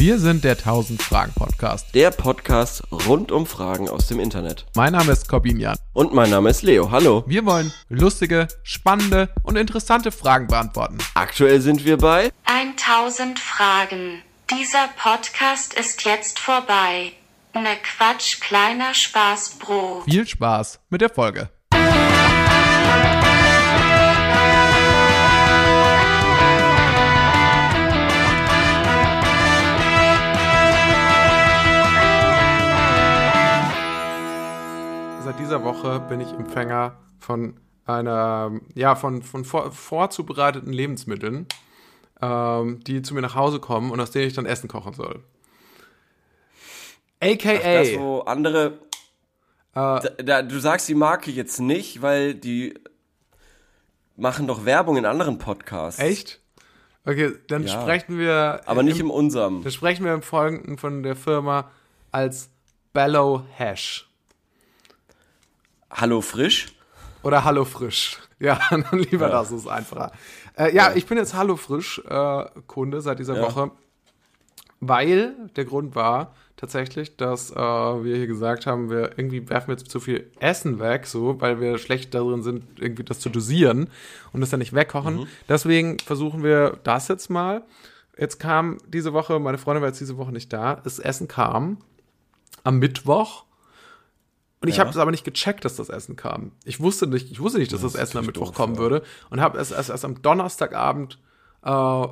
Wir sind der 1000 Fragen Podcast. Der Podcast rund um Fragen aus dem Internet. Mein Name ist Corbinian. Und mein Name ist Leo. Hallo. Wir wollen lustige, spannende und interessante Fragen beantworten. Aktuell sind wir bei 1000 Fragen. Dieser Podcast ist jetzt vorbei. Ne Quatsch, kleiner Spaß, Bro. Viel Spaß mit der Folge. Seit dieser Woche bin ich Empfänger von einer, ja, von, von vor, vorzubereiteten Lebensmitteln, ähm, die zu mir nach Hause kommen und aus denen ich dann Essen kochen soll. AKA. das, wo andere. Da, da, du sagst die Marke jetzt nicht, weil die machen doch Werbung in anderen Podcasts. Echt? Okay, dann Ja. sprechen wir. Aber nicht im, im unserem. Dann sprechen wir im Folgenden von der Firma als Bellow Hash. Hallo Frisch? Oder Hallo Frisch. Ja, dann lieber das ist einfacher. Äh, ja, ich bin jetzt Hallo Frisch äh, Kunde seit dieser Ja. Woche, weil der Grund war tatsächlich, dass äh, wir hier gesagt haben, wir irgendwie werfen jetzt zu viel Essen weg, so, weil wir schlecht darin sind, irgendwie das zu dosieren und das dann nicht wegkochen. Deswegen versuchen wir das jetzt mal. Jetzt kam diese Woche, meine Freundin war jetzt diese Woche nicht da, das Essen kam am Mittwoch. Und ich Ja. habe es aber nicht gecheckt, dass das Essen kam. Ich wusste nicht, ich wusste nicht, dass das, Das Essen am Mittwoch doof, kommen ja. würde und habe es erst, erst am Donnerstagabend äh,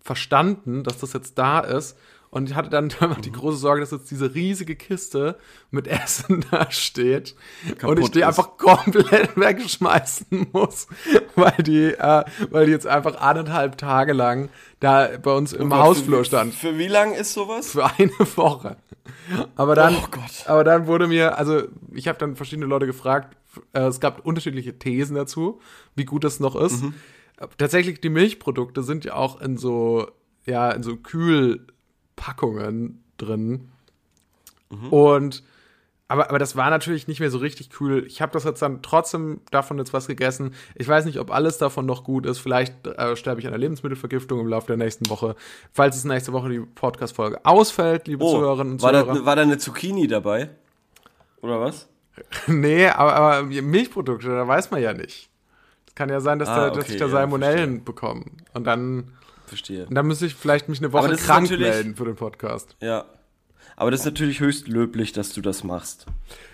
verstanden, dass das jetzt da ist. Und ich hatte dann Mhm. die große Sorge, dass jetzt diese riesige Kiste mit Essen da steht und ich Kaputt die ist. einfach komplett wegschmeißen muss, weil die, äh, weil die jetzt einfach anderthalb Tage lang da bei uns im Hausflur stand Für wie lang ist sowas? für eine Woche. Aber dann, Oh Gott. aber dann wurde mir, also ich habe dann verschiedene Leute gefragt, äh, es gab unterschiedliche Thesen dazu, wie gut das noch ist. Mhm. Tatsächlich, die Milchprodukte sind ja auch in so, ja, in so Kühlpackungen drin. Mhm. Und aber, aber das war natürlich nicht mehr so richtig cool. Ich habe das jetzt dann trotzdem davon jetzt was gegessen. Ich weiß nicht, ob alles davon noch gut ist. Vielleicht äh, sterbe ich an einer Lebensmittelvergiftung im Laufe der nächsten Woche. Falls es nächste Woche die Podcast-Folge ausfällt, liebe Zuhörerinnen und Oh, war Zuhörer. da, war da eine Zucchini dabei? Oder was? nee, aber, aber Milchprodukte, da weiß man ja nicht. Es kann ja sein, dass, Ah, da, dass okay, ich da ja, Salmonellen bekomme. Und dann, Verstehe. und dann müsste ich vielleicht mich eine Woche krank melden für den Podcast. Ja. Aber das ist natürlich höchst löblich, dass du das machst.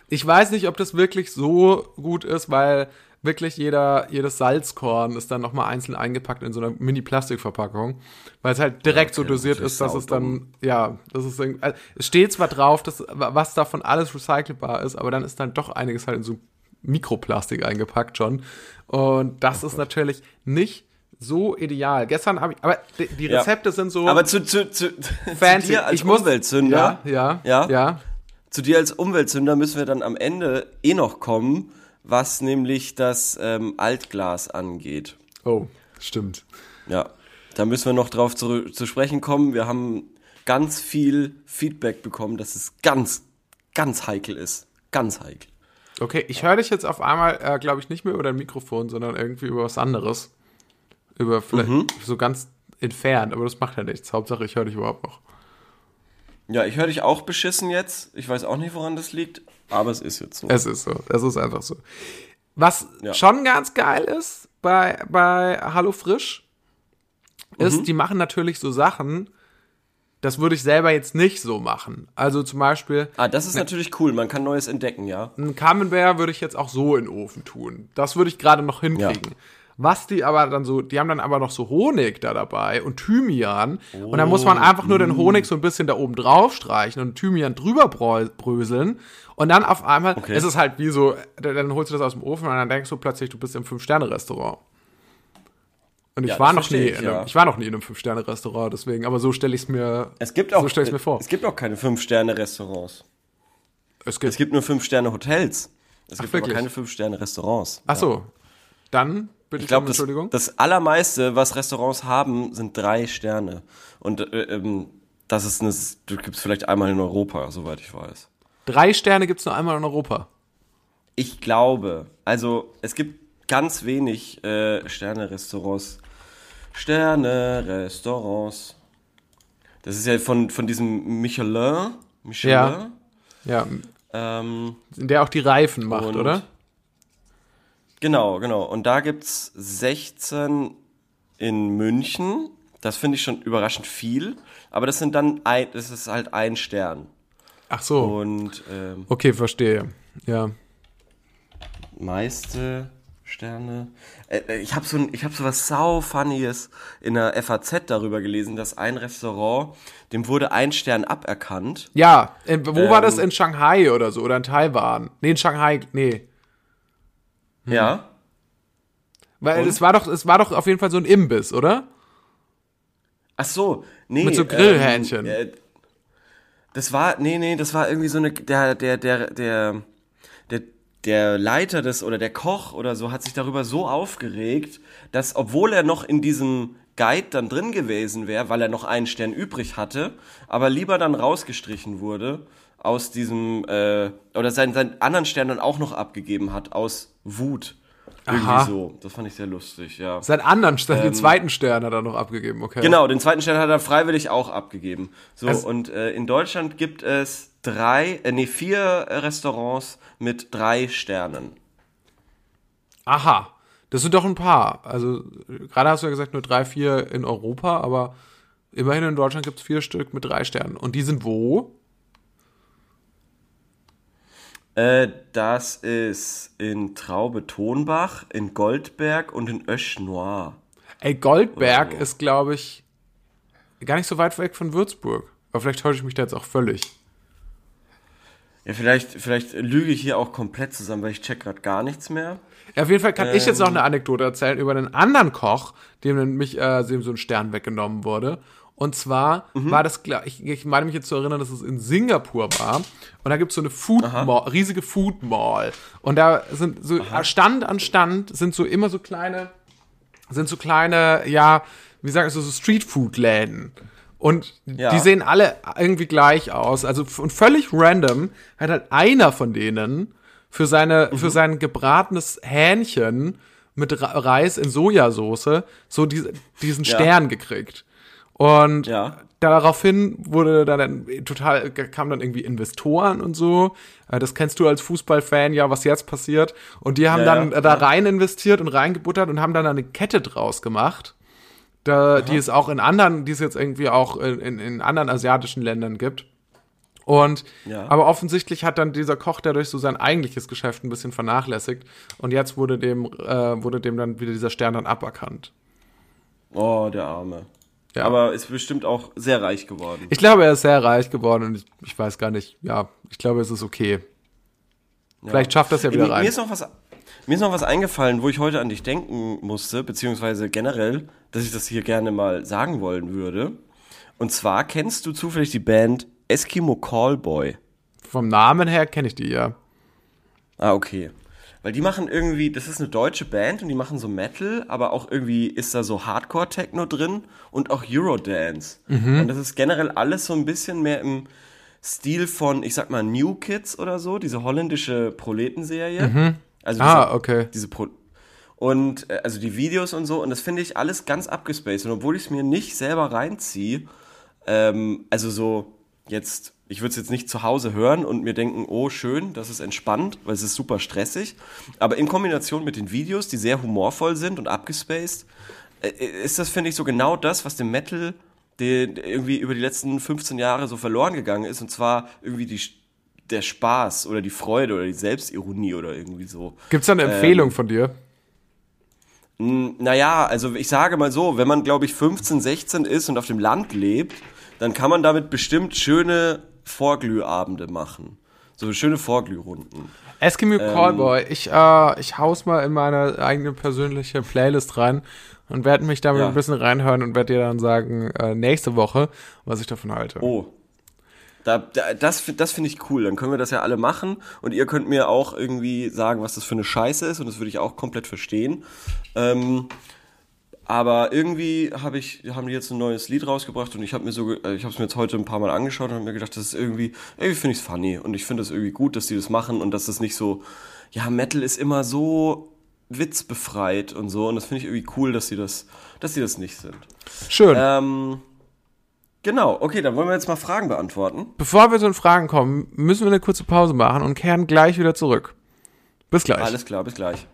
Ich weiß nicht, ob das wirklich so gut ist, weil wirklich jeder, jedes Salzkorn ist dann nochmal einzeln eingepackt in so einer Mini-Plastikverpackung, weil es halt direkt okay, so dosiert ist dass es dann, ja, das ist, also, es steht zwar drauf, dass, was davon alles recycelbar ist, aber dann ist dann doch einiges halt in so Mikroplastik eingepackt schon. Und das Oh ist natürlich nicht so ideal. Gestern habe ich, aber die, die Ja. Rezepte sind so Aber zu, zu, zu, fancy. zu dir als ich muss, Umweltsünder, Ja, ja, Ja? ja. zu dir als Umweltsünder müssen wir dann am Ende eh noch kommen, was nämlich das ähm, Altglas angeht. Oh, stimmt. Ja, da müssen wir noch drauf zu, zu sprechen kommen. Wir haben ganz viel Feedback bekommen, dass es ganz, ganz heikel ist. Ganz heikel. Okay, ich höre dich jetzt auf einmal, äh, glaube ich, nicht mehr über dein Mikrofon, sondern irgendwie über was anderes. Über vielleicht Mhm. so ganz entfernt, aber das macht ja nichts. Hauptsache, ich höre dich überhaupt noch. Ja, ich höre dich auch beschissen jetzt. Ich weiß auch nicht, woran das liegt, aber es ist jetzt so. Es ist so, es ist einfach so. Was Ja. schon ganz geil ist bei, bei Hallo Frisch, ist, Mhm. die machen natürlich so Sachen, das würde ich selber jetzt nicht so machen. Also zum Beispiel, ah, das ist natürlich cool. Man kann Neues entdecken, ja. Ein Camembert würde ich jetzt auch so in den Ofen tun. Das würde ich gerade noch hinkriegen. Was die aber dann so, die haben dann aber noch so Honig da dabei und Thymian. und dann muss man einfach nur den Honig so ein bisschen da oben drauf streichen und Thymian drüber brö- bröseln. Und dann auf einmal, Okay. ist es halt wie so, dann holst du das aus dem Ofen und dann denkst du plötzlich, du bist im Fünf-Sterne-Restaurant. Und ich Ja, war noch nie, ich, in einem, ja. ich war noch nie in einem Fünf-Sterne-Restaurant, deswegen, aber so stelle ich es mir, Es gibt auch, so stelle ich mir vor. Es gibt auch keine Fünf-Sterne-Restaurants. Es gibt, Es gibt nur Fünf-Sterne-Hotels. Es gibt aber wirklich? keine Fünf-Sterne-Restaurants. ach so, dann bitte Ich glaube, das, das Allermeiste, was Restaurants haben, sind drei Sterne. Und äh, ähm, das ist eine, das gibt es vielleicht einmal in Europa, soweit ich weiß. Drei Sterne gibt es nur einmal in Europa. Ich glaube, also es gibt ganz wenig äh, Sterne-Restaurants. Sterne-Restaurants. Das ist ja von, von diesem Michelin. Michelin. Ja. Ja, Ähm, der auch die Reifen macht, oder? Genau, genau. Und da gibt's 16 in München. Das finde ich schon überraschend viel. Aber das sind dann ein, das ist halt ein Stern. Ach so. Und ähm, Okay, verstehe. Ja. meiste Sterne. Äh, äh, ich habe so ein, ich habe so was sau funnyes in der FAZ darüber gelesen, dass ein Restaurant, dem wurde ein Stern aberkannt. Ja, in, wo war Ähm. das? In Shanghai oder so? Oder in Taiwan? Nee, in Shanghai, nee. Ja. Weil Und? es war doch, es war doch auf jeden Fall so ein Imbiss, oder? Ach so, nee. Mit so Grillhähnchen. Ähm, äh, das war, nee, nee, das war irgendwie so eine, der, der, der, der, der, der Leiter des, oder der Koch oder so hat sich darüber so aufgeregt, dass, obwohl er noch in diesem Guide dann drin gewesen wäre, weil er noch einen Stern übrig hatte, aber lieber dann rausgestrichen wurde aus diesem, äh, oder seinen, seinen anderen Stern dann auch noch abgegeben hat, aus Wut. Irgendwie Aha. so. Das fand ich sehr lustig, ja. Seinen anderen Stern, den zweiten Stern hat er noch abgegeben, okay. Ähm. Genau, den zweiten Stern hat er freiwillig auch abgegeben. So, Also- und äh, in Deutschland gibt es drei, äh, nee, vier Restaurants mit drei Sternen. Aha. Das sind doch ein paar. Also, gerade hast du ja gesagt, nur drei, vier in Europa, aber immerhin in Deutschland gibt es vier Stück mit drei Sternen. Und die sind wo? Äh, das ist in Traube-Tonbach, in Goldberg und in Ösch-Noir. Ey, Goldberg so. ist, glaube ich, gar nicht so weit weg von Würzburg. Aber vielleicht täusche ich mich da jetzt auch völlig. Ja, vielleicht, vielleicht lüge ich hier auch komplett zusammen, weil ich check gerade gar nichts mehr. Ja, auf jeden Fall kann ich jetzt Ähm. noch eine Anekdote erzählen über einen anderen Koch, dem nämlich äh, dem so ein Stern weggenommen wurde. Und zwar Mhm. war das, ich, ich meine mich jetzt zu erinnern, dass es in Singapur war. Und da gibt's so eine Food Mall, riesige Food Mall. Und da sind so Stand an Stand sind so immer so kleine, sind so kleine, ja, wie sagen so, so Street Food Läden. Und Ja. die sehen alle irgendwie gleich aus. Also und völlig random hat halt einer von denen für seine Mhm. für sein gebratenes Hähnchen mit Reis in Sojasauce so diese, diesen Ja. Stern gekriegt. Und Ja. daraufhin wurde dann total kamen dann irgendwie Investoren und so. Äh, Das kennst du als Fußballfan ja, was jetzt passiert. Und die haben Ja, dann ja, da rein investiert und reingebuttert und haben dann eine Kette draus gemacht. Da, die es auch in anderen, die es jetzt irgendwie auch in, in, in anderen asiatischen Ländern gibt. Und Ja. aber offensichtlich hat dann dieser Koch dadurch so sein eigentliches Geschäft ein bisschen vernachlässigt und jetzt wurde dem äh, wurde dem dann wieder dieser Stern dann aberkannt. Oh, der Arme. Ja. Aber ist bestimmt auch sehr reich geworden. Ich glaube, er ist sehr reich geworden und ich, ich weiß gar nicht, ja, ich glaube, es ist okay. Vielleicht schafft das ja wieder mir, rein. Mir ist, noch was, mir ist noch was eingefallen, wo ich heute an dich denken musste, beziehungsweise generell, dass ich das hier gerne mal sagen wollen würde. Und zwar kennst du zufällig die Band Eskimo Callboy. Vom Namen her kenne ich die ja. Ah, okay. Weil die machen irgendwie, das ist eine deutsche Band und die machen so Metal, aber auch irgendwie ist da so Hardcore-Techno drin und auch Eurodance. Und das ist generell alles so ein bisschen mehr im Stil von, ich sag mal, New Kids oder so, diese holländische Proletenserie. Also Ah, diese- okay. diese Pro und äh, also die Videos und so und das finde ich alles ganz abgespaced und obwohl ich es mir nicht selber reinziehe, ähm, also so jetzt, ich würde es jetzt nicht zu Hause hören und mir denken, oh schön, das ist entspannt, weil es ist super stressig, aber in Kombination mit den Videos, die sehr humorvoll sind und abgespaced, äh, ist das finde ich so genau das, was dem Metal den irgendwie über die letzten 15 Jahre so verloren gegangen ist und zwar irgendwie die der Spaß oder die Freude oder die Selbstironie oder irgendwie so. Gibt's da eine Ähm, Empfehlung von dir? Naja, also ich sage mal so, wenn man, glaube ich, 15, 16 ist und auf dem Land lebt, dann kann man damit bestimmt schöne Vorglühabende machen. So schöne Vorglührunden. Eskimo ähm, Callboy, ich, äh, ich haus mal in meine eigene persönliche Playlist rein und werde mich damit Ja. ein bisschen reinhören und werde dir dann sagen, äh, nächste Woche, was ich davon halte. Oh. Da, da, das das finde ich cool. Dann können wir das ja alle machen und ihr könnt mir auch irgendwie sagen, was das für eine Scheiße ist und das würde ich auch komplett verstehen. Ähm, aber irgendwie hab ich, haben die jetzt ein neues Lied rausgebracht und ich habe mir so, äh, ich habe es mir jetzt heute ein paar Mal angeschaut und habe mir gedacht, das ist irgendwie, irgendwie finde ich es funny und ich finde es irgendwie gut, dass die das machen und dass das nicht so, ja, Metal ist immer so witzbefreit und so und das finde ich irgendwie cool, dass sie das, dass sie das nicht sind. Schön. Ähm, Genau, okay, dann wollen wir jetzt mal Fragen beantworten. Bevor wir zu den Fragen kommen, müssen wir eine kurze Pause machen und kehren gleich wieder zurück. Bis gleich. Alles klar, bis gleich.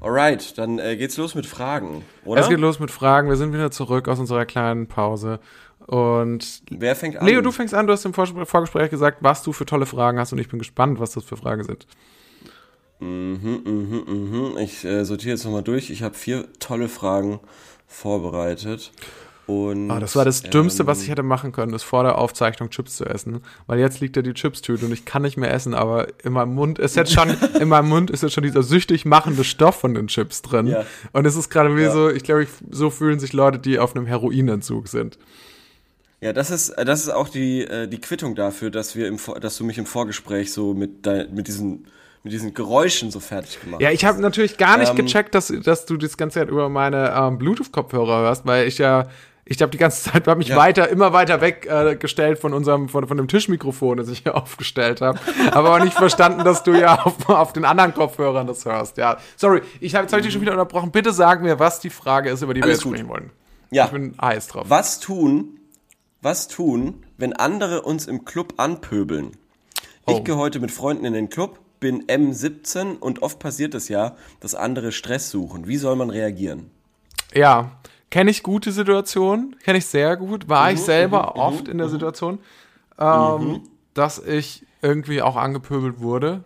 Alright, dann äh, geht's los mit Fragen, oder? Es geht los mit Fragen. Wir sind wieder zurück aus unserer kleinen Pause. Und Wer fängt an? Leo, du fängst an. Du hast im Vor Vorgespräch gesagt, was du für tolle Fragen hast und ich bin gespannt, was das für Fragen sind. Mhm, mhm, mhm. Ich äh, sortiere jetzt nochmal durch. Ich habe vier tolle Fragen vorbereitet. Und, Ah, das war das Dümmste, ähm, was ich hätte machen können, ist vor der Aufzeichnung Chips zu essen. Weil jetzt liegt da die Chipstüte und ich kann nicht mehr essen, aber in meinem Mund ist jetzt schon, in meinem Mund ist jetzt schon dieser süchtig machende Stoff von den Chips drin. Ja. Und es ist gerade wie Ja. so, ich glaube, so fühlen sich Leute, die auf einem Heroinentzug sind. Ja, das ist, das ist auch die, äh, die Quittung dafür, dass wir im, dass du mich im Vorgespräch so mit, dein, mit diesen, mit diesen Geräuschen so fertig gemacht Ja, ich habe natürlich gar nicht Ähm, gecheckt, dass, dass du das ganze Zeit über meine ähm, Bluetooth-Kopfhörer hörst, weil ich ja, ich habe die ganze Zeit, habe mich Ja. weiter, immer weiter weggestellt äh, von unserem, von, von dem Tischmikrofon, das ich hier aufgestellt habe. aber auch nicht verstanden, dass du ja auf, auf den anderen Kopfhörern das hörst. Ja, sorry, ich habe jetzt hab ich dich schon wieder unterbrochen. Bitte sag mir, was die Frage ist, über die wir Alles jetzt gut. sprechen wollen. Ja. Ich bin heiß drauf. Was tun, was tun, wenn andere uns im Club anpöbeln? Oh. Ich gehe heute mit Freunden in den Club, bin M17 und oft passiert es ja, dass andere Stress suchen. Wie soll man reagieren? Ja, kenne ich gute Situationen, kenne ich sehr gut. War Mhm, ich selber oft in der Situation, ähm, dass ich irgendwie auch angepöbelt wurde.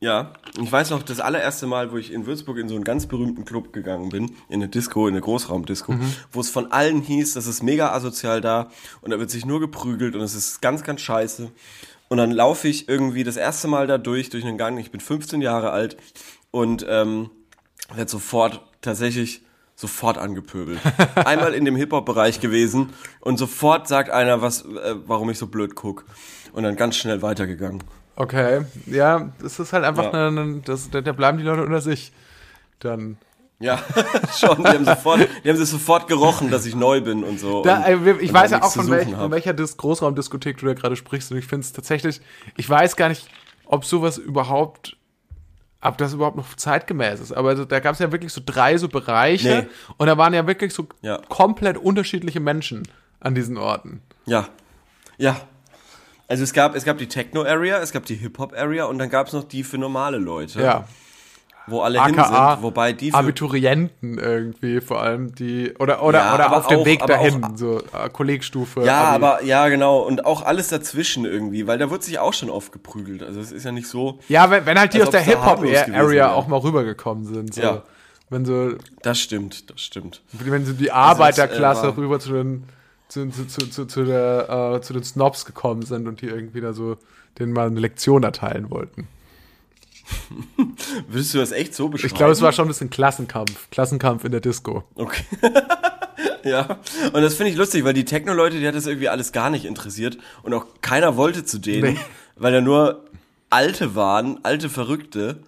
Ja, ich weiß noch, das allererste Mal, wo ich in Würzburg in so einen ganz berühmten Club gegangen bin, in eine Disco, in eine Großraumdisco, wo es von allen hieß, das ist mega asozial da und da wird sich nur geprügelt und es ist ganz, ganz scheiße. Und dann laufe ich irgendwie das erste Mal da durch, durch einen Gang, ich bin 15 Jahre alt und ähm, werde sofort, tatsächlich sofort angepöbelt. Einmal in dem Hip-Hop-Bereich gewesen und sofort sagt einer, was, äh, warum ich so blöd guck. Und dann ganz schnell weitergegangen. Okay, ja, das ist halt einfach, Ja. eine, das, da, da bleiben die Leute unter sich. Dann. Ja, schon. Die haben, sofort, die haben sich sofort gerochen, dass ich neu bin und so. Da, und, äh, ich und weiß ja auch, von, welch, von welcher Dis Großraumdiskothek du da gerade sprichst. Und ich finde es tatsächlich, ich weiß gar nicht, ob sowas überhaupt, ob das überhaupt noch zeitgemäß ist. Aber da gab es ja wirklich so drei so Bereiche. Nee. Und da waren ja wirklich so Ja. komplett unterschiedliche Menschen an diesen Orten. Ja. Ja. Also es gab, es gab die Techno-Area, es gab die Hip-Hop-Area und dann gab es noch die für normale Leute, Ja. Wo alle hin AKA sind, wobei die Abiturienten irgendwie, vor allem die, oder, oder, Ja, oder auf dem auch- Weg dahin, auch- so äh, Kollegstufe. Ja, Abi. aber, ja, genau. Und auch alles dazwischen irgendwie, weil da wird sich auch schon oft geprügelt. Also es ist ja nicht so. Ja, wenn, wenn halt die aus der gewesen Hip-Hop-Area wäre. auch mal rübergekommen sind. So. Ja. Wenn so, Das stimmt, das stimmt. wenn so die Arbeiterklasse äh, war- rüber zu den, zu, zu, zu, zu, zu, der, äh, zu den Snobs gekommen sind und die irgendwie da so denen mal eine Lektion erteilen wollten. Würdest du das echt so beschreiben? Ich glaube, es war schon ein bisschen Klassenkampf. Klassenkampf in der Disco. Okay. ja. Und das finde ich lustig, weil die Techno-Leute, die hat das irgendwie alles gar nicht interessiert und auch keiner wollte zu denen, Nee. weil da nur Alte waren, alte Verrückte,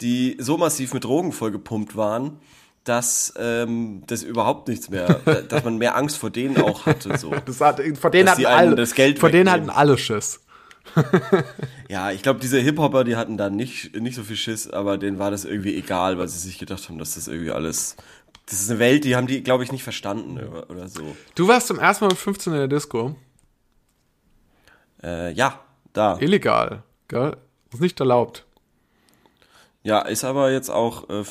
die so massiv mit Drogen vollgepumpt waren, dass ähm, das überhaupt nichts mehr, dass man mehr Angst vor denen auch hatte. So. Das hat, vor denen hatten alle, das Geld vor denen wegnehmen. hatten alle Schiss. Ja, ich glaube, diese Hip-Hopper, die hatten da nicht, nicht so viel Schiss, aber denen war das irgendwie egal, weil sie sich gedacht haben, dass das irgendwie alles. Das ist eine Welt, die haben die, glaube ich, nicht verstanden oder, oder so. Du warst zum ersten Mal mit 15 in der Disco. Äh, ja, da. Illegal. Gell? Ist nicht erlaubt. Ja, ist aber jetzt auch äh,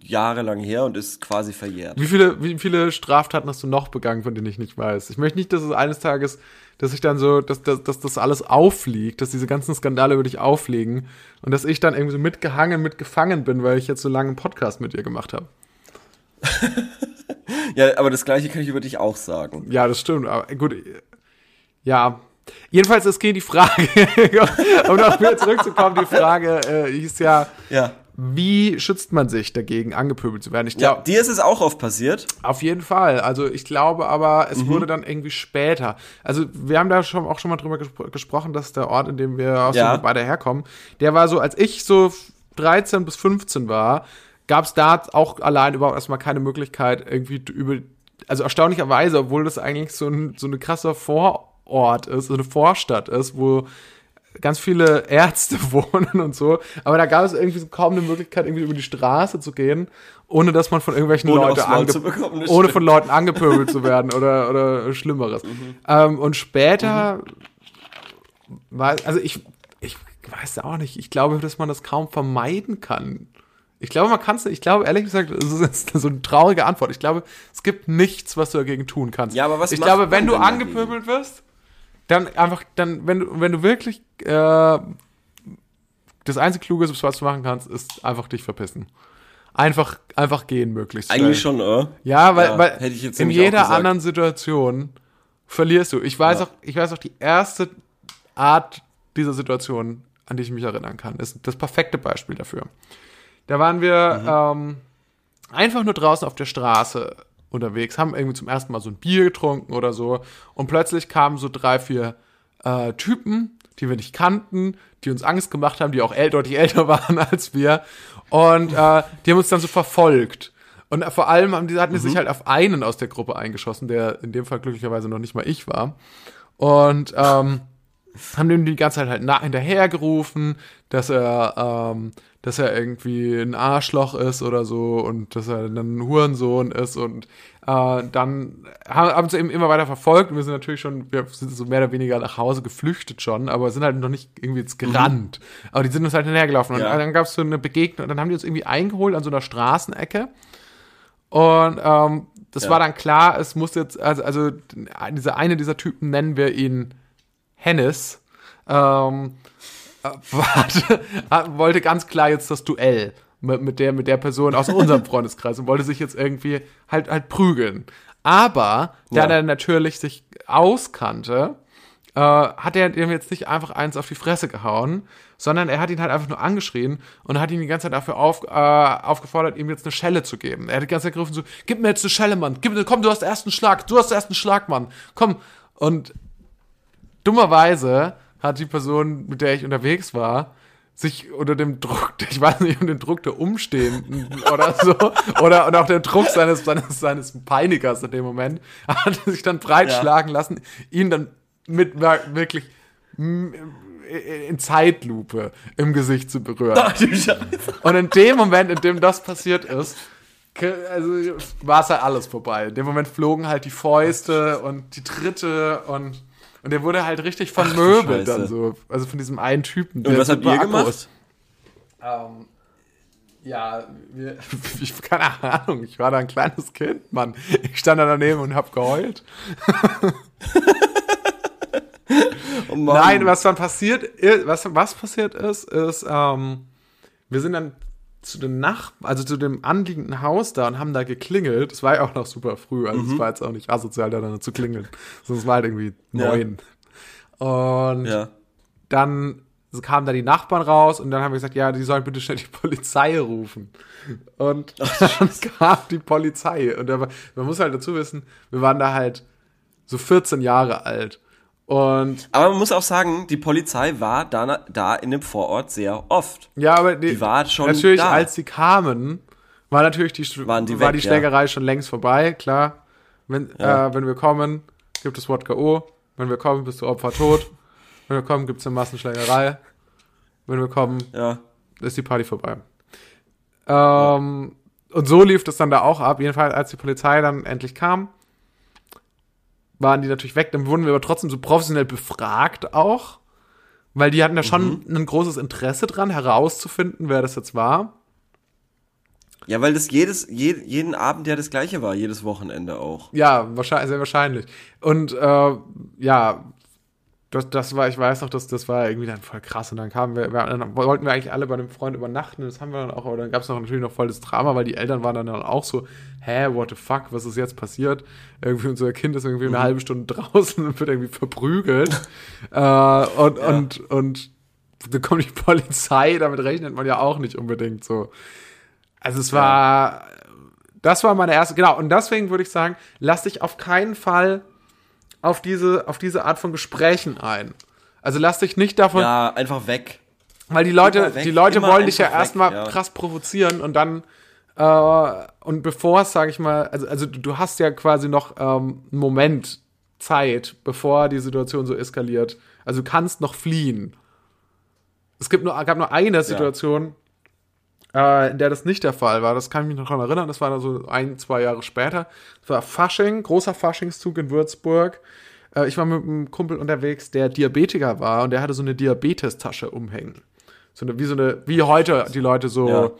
jahrelang her und ist quasi verjährt. Wie viele, wie viele Straftaten hast du noch begangen, von denen ich nicht weiß? Ich möchte nicht, dass es eines Tages, dass ich dann so, dass, dass, dass das alles auffliegt, dass diese ganzen Skandale über dich auffliegen und dass ich dann irgendwie so mitgehangen, mitgefangen bin, weil ich jetzt so lange einen Podcast mit dir gemacht habe. Ja, aber das gleiche kann ich über dich auch sagen. Ja, das stimmt. Aber gut, ja. Jedenfalls, es geht die Frage, um noch wieder zurückzukommen, die Frage äh, hieß ja, Ja. Wie schützt man sich dagegen, angepöbelt zu werden? Ich Ja, glaube, dir ist es auch oft passiert. Auf jeden Fall. Also ich glaube aber, Mhm. es wurde dann irgendwie später. Also wir haben da schon auch schon mal drüber gespro gesprochen, dass der Ort, in dem wir aus Ja. beide herkommen, der war so, als ich so 13 bis 15 war, gab es da auch allein überhaupt erstmal keine Möglichkeit, irgendwie über, also erstaunlicherweise, obwohl das eigentlich so, ein, so eine krasse Vorort ist, so eine Vorstadt ist, wo ganz viele Ärzte wohnen und so. Aber da gab es irgendwie so kaum eine Möglichkeit, irgendwie über die Straße zu gehen, ohne dass man von irgendwelchen Ohne Leuten ange bekommen, ohne stimmt. von Leuten angepöbelt zu werden oder, oder Schlimmeres. Ähm, und später war, also ich, ich weiß auch nicht, ich glaube, dass man das kaum vermeiden kann. Ich glaube, man kann es nicht. Ich glaube, ehrlich gesagt, das ist so eine traurige Antwort. Ich glaube, es gibt nichts, was du dagegen tun kannst. Ja, aber was ich glaube, wenn du angepöbelt wirst, dann einfach, dann, wenn du, wenn du wirklich äh, das einzige Kluge was du machen kannst, ist einfach dich verpissen. Einfach, einfach gehen möglichst. schnell. Eigentlich schon, äh? Ja, weil, Ja, weil hätte ich jetzt in jeder anderen Situation verlierst du. Ich weiß Ja. auch, ich weiß auch die erste Art dieser Situation, an die ich mich erinnern kann, ist das perfekte Beispiel dafür. Da waren wir Mhm. ähm, einfach nur draußen auf der Straße unterwegs, haben irgendwie zum ersten Mal so ein Bier getrunken oder so und plötzlich kamen so drei, vier äh, Typen, die wir nicht kannten, die uns Angst gemacht haben, die auch äl deutlich älter waren als wir und äh, die haben uns dann so verfolgt. Und vor allem haben die, hatten die sich halt auf einen aus der Gruppe eingeschossen, der in dem Fall glücklicherweise noch nicht mal ich war. Und ähm, haben dem die ganze Zeit halt nach hinterher gerufen, dass er, ähm, dass er irgendwie ein Arschloch ist oder so und dass er dann ein Hurensohn ist und äh, dann haben, sie eben immer weiter verfolgt und wir sind natürlich schon, wir sind so mehr oder weniger nach Hause geflüchtet schon, aber sind halt noch nicht irgendwie jetzt gerannt. Aber die sind uns halt hinterhergelaufen Ja. und dann gab es so eine Begegnung und dann haben die uns irgendwie eingeholt an so einer Straßenecke und ähm, das Ja. war dann klar, es muss jetzt, also, also dieser eine dieser Typen nennen wir ihn Hennis, ähm, äh, warte, äh, wollte ganz klar jetzt das Duell mit, mit, der, mit der Person aus unserem Freundeskreis und wollte sich jetzt irgendwie halt, halt prügeln. Aber, da Ja. er natürlich sich auskannte, äh, hat er ihm jetzt nicht einfach eins auf die Fresse gehauen, sondern er hat ihn halt einfach nur angeschrien und hat ihn die ganze Zeit dafür auf, äh, aufgefordert, ihm jetzt eine Schelle zu geben. Er hat die ganze Zeit gerufen so, gib mir jetzt eine Schelle, Mann, gib mir, komm, du hast den ersten Schlag, du hast den ersten Schlag, Mann, komm. Und dummerweise hat die Person, mit der ich unterwegs war, sich unter dem Druck, ich weiß nicht, unter dem Druck der Umstehenden oder so, oder und auch der Druck seines, seines, seines Peinigers in dem Moment, hat sich dann breitschlagen lassen, ihn dann mit wir- wirklich in Zeitlupe im Gesicht zu berühren. Ach. Und in dem Moment, in dem das passiert ist, also war es halt alles vorbei. In dem Moment flogen halt die Fäuste und die Tritte und und der wurde halt richtig vermöbelt Scheiße. dann so. Also von diesem einen Typen. Und was habt ihr gemacht? ist. Ähm, ja, wir, ich, keine Ahnung, ich war da ein kleines Kind, Mann. Ich stand da daneben und hab geheult. Oh. Nein, was dann passiert ist, was, was passiert ist, ist, ähm, wir sind dann zu dem Nach, also zu dem anliegenden Haus da und haben da geklingelt. Es war ja auch noch super früh, also es war jetzt auch nicht asozial, da dann zu klingeln. Sonst war halt irgendwie Ja. neun. Und Ja. dann kamen da die Nachbarn raus und dann haben wir gesagt, ja, die sollen bitte schnell die Polizei rufen. Und dann kam die Polizei. Und da war, man muss halt dazu wissen, wir waren da halt so 14 Jahre alt. Und Aber man muss auch sagen, die Polizei war da, da in dem Vorort sehr oft. ja, aber die, Die war schon natürlich, da. als sie kamen, war natürlich die, Waren die war weg, die ja. Schlägerei schon längst vorbei, klar. Wenn, Ja. äh, wenn wir kommen, gibt es Wodka O. Wenn wir kommen, bist du Opfer tot. Wenn wir kommen, gibt es eine Massenschlägerei. Wenn wir kommen, Ja. ist die Party vorbei. Ähm, Und so lief das dann da auch ab. Jedenfalls, als die Polizei dann endlich kam, waren die natürlich weg. Dann wurden wir aber trotzdem so professionell befragt auch. Weil die hatten da schon Mhm. ein großes Interesse dran, herauszufinden, wer das jetzt war. Ja, weil das jedes, je, jeden Abend ja das gleiche war, jedes Wochenende auch. Ja, wahrscheinlich, sehr wahrscheinlich. Und äh, ja, das, das war, ich weiß noch, das, das war irgendwie dann voll krass. Und dann kamen wir, wir dann wollten wir eigentlich alle bei einem Freund übernachten. Das haben wir dann auch, aber dann gab es noch natürlich noch voll das Drama, weil die Eltern waren dann auch so, hä, what the fuck, was ist jetzt passiert? Irgendwie unser Kind ist irgendwie eine halbe Stunde draußen und wird irgendwie verprügelt. äh, und, und, und dann kommt die Polizei, damit rechnet man ja auch nicht unbedingt so. Also es war, das war meine erste, genau, und deswegen würde ich sagen, lass dich auf keinen Fall auf diese, auf diese Art von Gesprächen ein. Also lass dich nicht davon, Ja, einfach weg. weil die Leute, weg, die Leute wollen dich ja erstmal ja. krass provozieren und dann, äh, und bevor es, sag ich mal, also, also du hast ja quasi noch ähm, einen Moment Zeit, bevor die Situation so eskaliert. Also du kannst noch fliehen. Es gibt nur, gab nur eine Situation, äh, in der das nicht der Fall war. Das kann ich mich noch daran erinnern. Das war dann so ein, zwei Jahre später. Das war Fasching, großer Faschingszug in Würzburg. Äh, ich war mit einem Kumpel unterwegs, der Diabetiker war und der hatte so eine Diabetestasche umhängen. So eine, wie so eine, wie heute die Leute so Ja.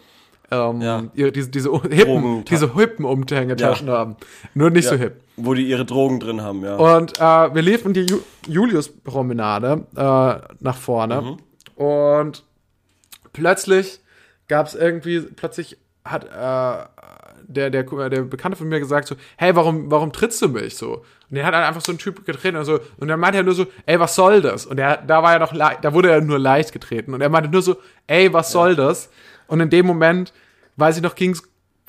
ähm, Ja. ihre, diese, diese hippen, diese hippen Umhängetaschen Ja. haben. Nur nicht so Ja, hip. Wo die ihre Drogen drin haben, ja. Und äh, wir liefen die Ju Julius-Promenade äh, nach vorne und plötzlich gab es irgendwie, plötzlich hat äh, der, der, der Bekannte von mir gesagt so, hey, warum, warum trittst du mich so? Und der hat dann einfach so ein Typ getreten und so, und dann meinte er nur so, ey, was soll das? Und der, da war er noch, da wurde er nur leicht getreten und er meinte nur so, ey, was soll das? Und in dem Moment, weiß ich noch, ging's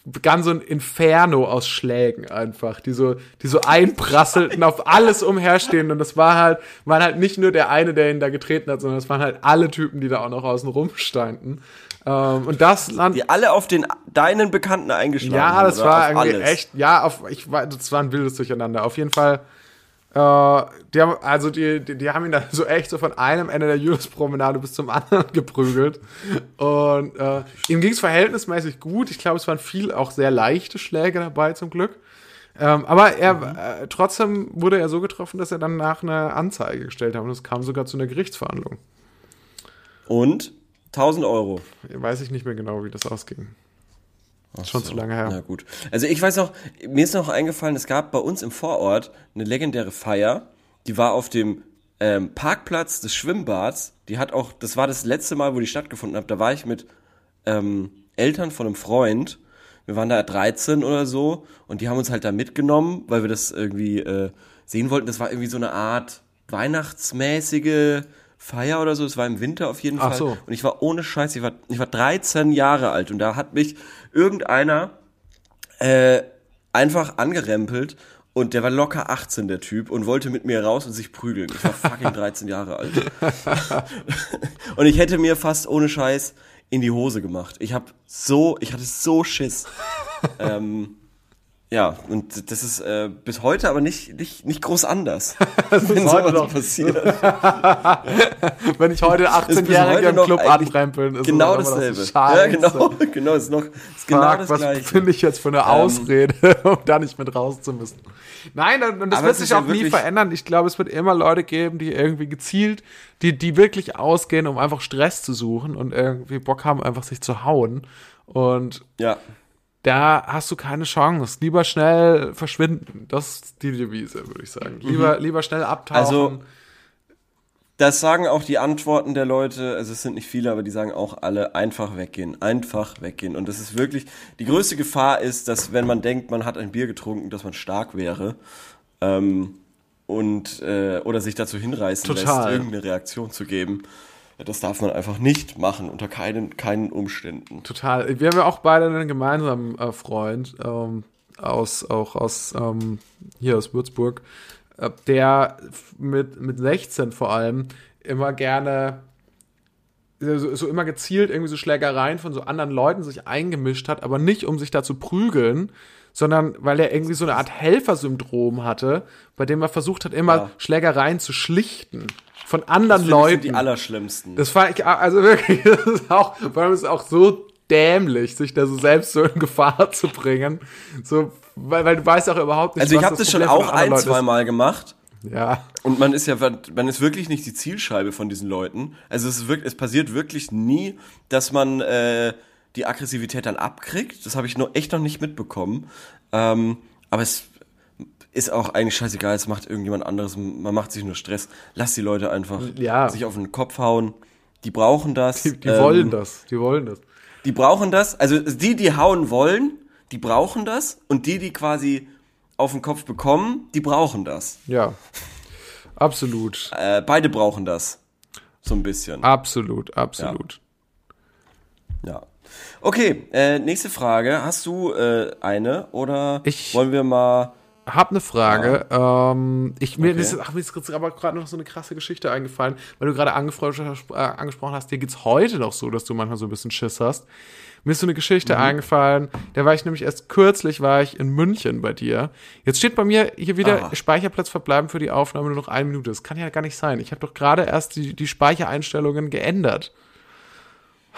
begann so ein Inferno aus Schlägen einfach, die so, die so einprasselten auf alles umherstehen und das war halt, waren halt nicht nur der eine, der ihn da getreten hat, sondern es waren halt alle Typen, die da auch noch außen rum standen. Ähm, und das Land, Die alle auf den deinen Bekannten eingeschlagen ja, haben, das oder? war irgendwie alles. echt, ja, auf, ich war, das war ein wildes Durcheinander. Auf jeden Fall, äh, die haben, also die, die, die haben ihn dann so echt so von einem Ende der Julius-Promenade bis zum anderen geprügelt. Und äh, ihm ging es verhältnismäßig gut. Ich glaube, es waren viel auch sehr leichte Schläge dabei, zum Glück. Ähm, aber er, Mhm. äh, trotzdem wurde er so getroffen, dass er dann nach eine Anzeige gestellt hat. Und es kam sogar zu einer Gerichtsverhandlung. Und 1000 Euro. Weiß ich nicht mehr genau, wie das ausging. Schon zu lange her. Na gut. Also ich weiß noch, mir ist noch eingefallen, es gab bei uns im Vorort eine legendäre Feier, die war auf dem ähm, Parkplatz des Schwimmbads. Die hat auch, das war das letzte Mal, wo die stattgefunden hat. Da war ich mit ähm, Eltern von einem Freund. Wir waren da 13 oder so und die haben uns halt da mitgenommen, weil wir das irgendwie äh, sehen wollten. Das war irgendwie so eine Art weihnachtsmäßige Feier oder so. Es war im Winter auf jeden Ach Fall. so. Und ich war ohne Scheiß, ich war, ich war 13 Jahre alt und da hat mich irgendeiner äh, einfach angerempelt und der war locker 18, der Typ, und wollte mit mir raus und sich prügeln. Ich war fucking 13 Jahre alt. und ich hätte mir fast ohne Scheiß in die Hose gemacht. Ich hab so, ich hatte so Schiss. ähm, ja, und das ist äh, bis heute aber nicht, nicht, nicht groß anders. wenn heute sowas noch. passiert. Wenn ich heute Ist bis 18-Jährige heute im Club anrempeln, ist genau noch dasselbe. so ja, genau, genau, ist noch ist genau Fuck, das was gleiche. finde ich jetzt für eine Ausrede, um da nicht mit raus zu müssen? Nein, und das wird sich ist ja auch nie verändern. Ich glaube, es wird immer Leute geben, die irgendwie gezielt, die, die wirklich ausgehen, um einfach Stress zu suchen und irgendwie Bock haben, einfach sich zu hauen. Und Ja. Da hast du keine Chance. Lieber schnell verschwinden. Das ist die Devise, würde ich sagen. Lieber, lieber schnell abtauchen. Mhm. Also, Das sagen auch die Antworten der Leute, also es sind nicht viele, aber die sagen auch alle einfach weggehen, einfach weggehen. Und das ist wirklich, die größte Gefahr ist, dass wenn man denkt, man hat ein Bier getrunken, dass man stark wäre ähm, und äh, oder sich dazu hinreißen Total. lässt, irgendeine Reaktion zu geben. Das darf man einfach nicht machen, unter keinen, keinen Umständen. Total. Wir haben ja auch beide einen gemeinsamen äh, Freund ähm, aus auch aus ähm, hier aus Würzburg, äh, der mit mit 16 vor allem immer gerne so, so immer gezielt irgendwie so Schlägereien von so anderen Leuten sich eingemischt hat, aber nicht um sich da zu prügeln, sondern weil er irgendwie so eine Art Helfersyndrom hatte, bei dem er versucht hat, immer Ja. Schlägereien zu schlichten von anderen Das sind Leuten. die allerschlimmsten. Das fand ich, also wirklich, das ist auch, vor allem ist es auch so dämlich, sich da so selbst so in Gefahr zu bringen. So, weil, weil du weißt auch überhaupt nicht, also ich habe das schon Problem von auch ein, zwei Mal gemacht. Ja, Und man ist ja, man ist wirklich nicht die Zielscheibe von diesen Leuten. Also es, ist wirklich, es passiert wirklich nie, dass man äh, die Aggressivität dann abkriegt. Das habe ich nur echt noch nicht mitbekommen. Ähm, aber es ist auch eigentlich scheißegal, es macht irgendjemand anderes, man macht sich nur Stress. Lass die Leute einfach Ja. sich auf den Kopf hauen. Die brauchen das. die, die Ähm, wollen das, die wollen das. Die brauchen das. Also die, die hauen wollen, die brauchen das. Und die, die quasi auf den Kopf bekommen, die brauchen das. Ja, absolut, Äh, beide brauchen das. So ein bisschen. absolut, absolut. Ja. Okay, äh, nächste Frage. Hast du äh, eine oder Ich- wollen wir mal. Hab eine Frage. Ähm, ich, mir, Okay. ist, ach, mir ist aber gerade noch so eine krasse Geschichte eingefallen, weil du gerade äh, angesprochen hast, dir geht's heute noch so, dass du manchmal so ein bisschen Schiss hast. Mir ist so eine Geschichte Mhm. eingefallen, da war ich nämlich erst kürzlich, war ich in München bei dir. Jetzt steht bei mir hier wieder Ah. Speicherplatz verbleiben für die Aufnahme nur noch eine Minute. Das kann ja gar nicht sein. Ich habe doch gerade erst die, die Speichereinstellungen geändert.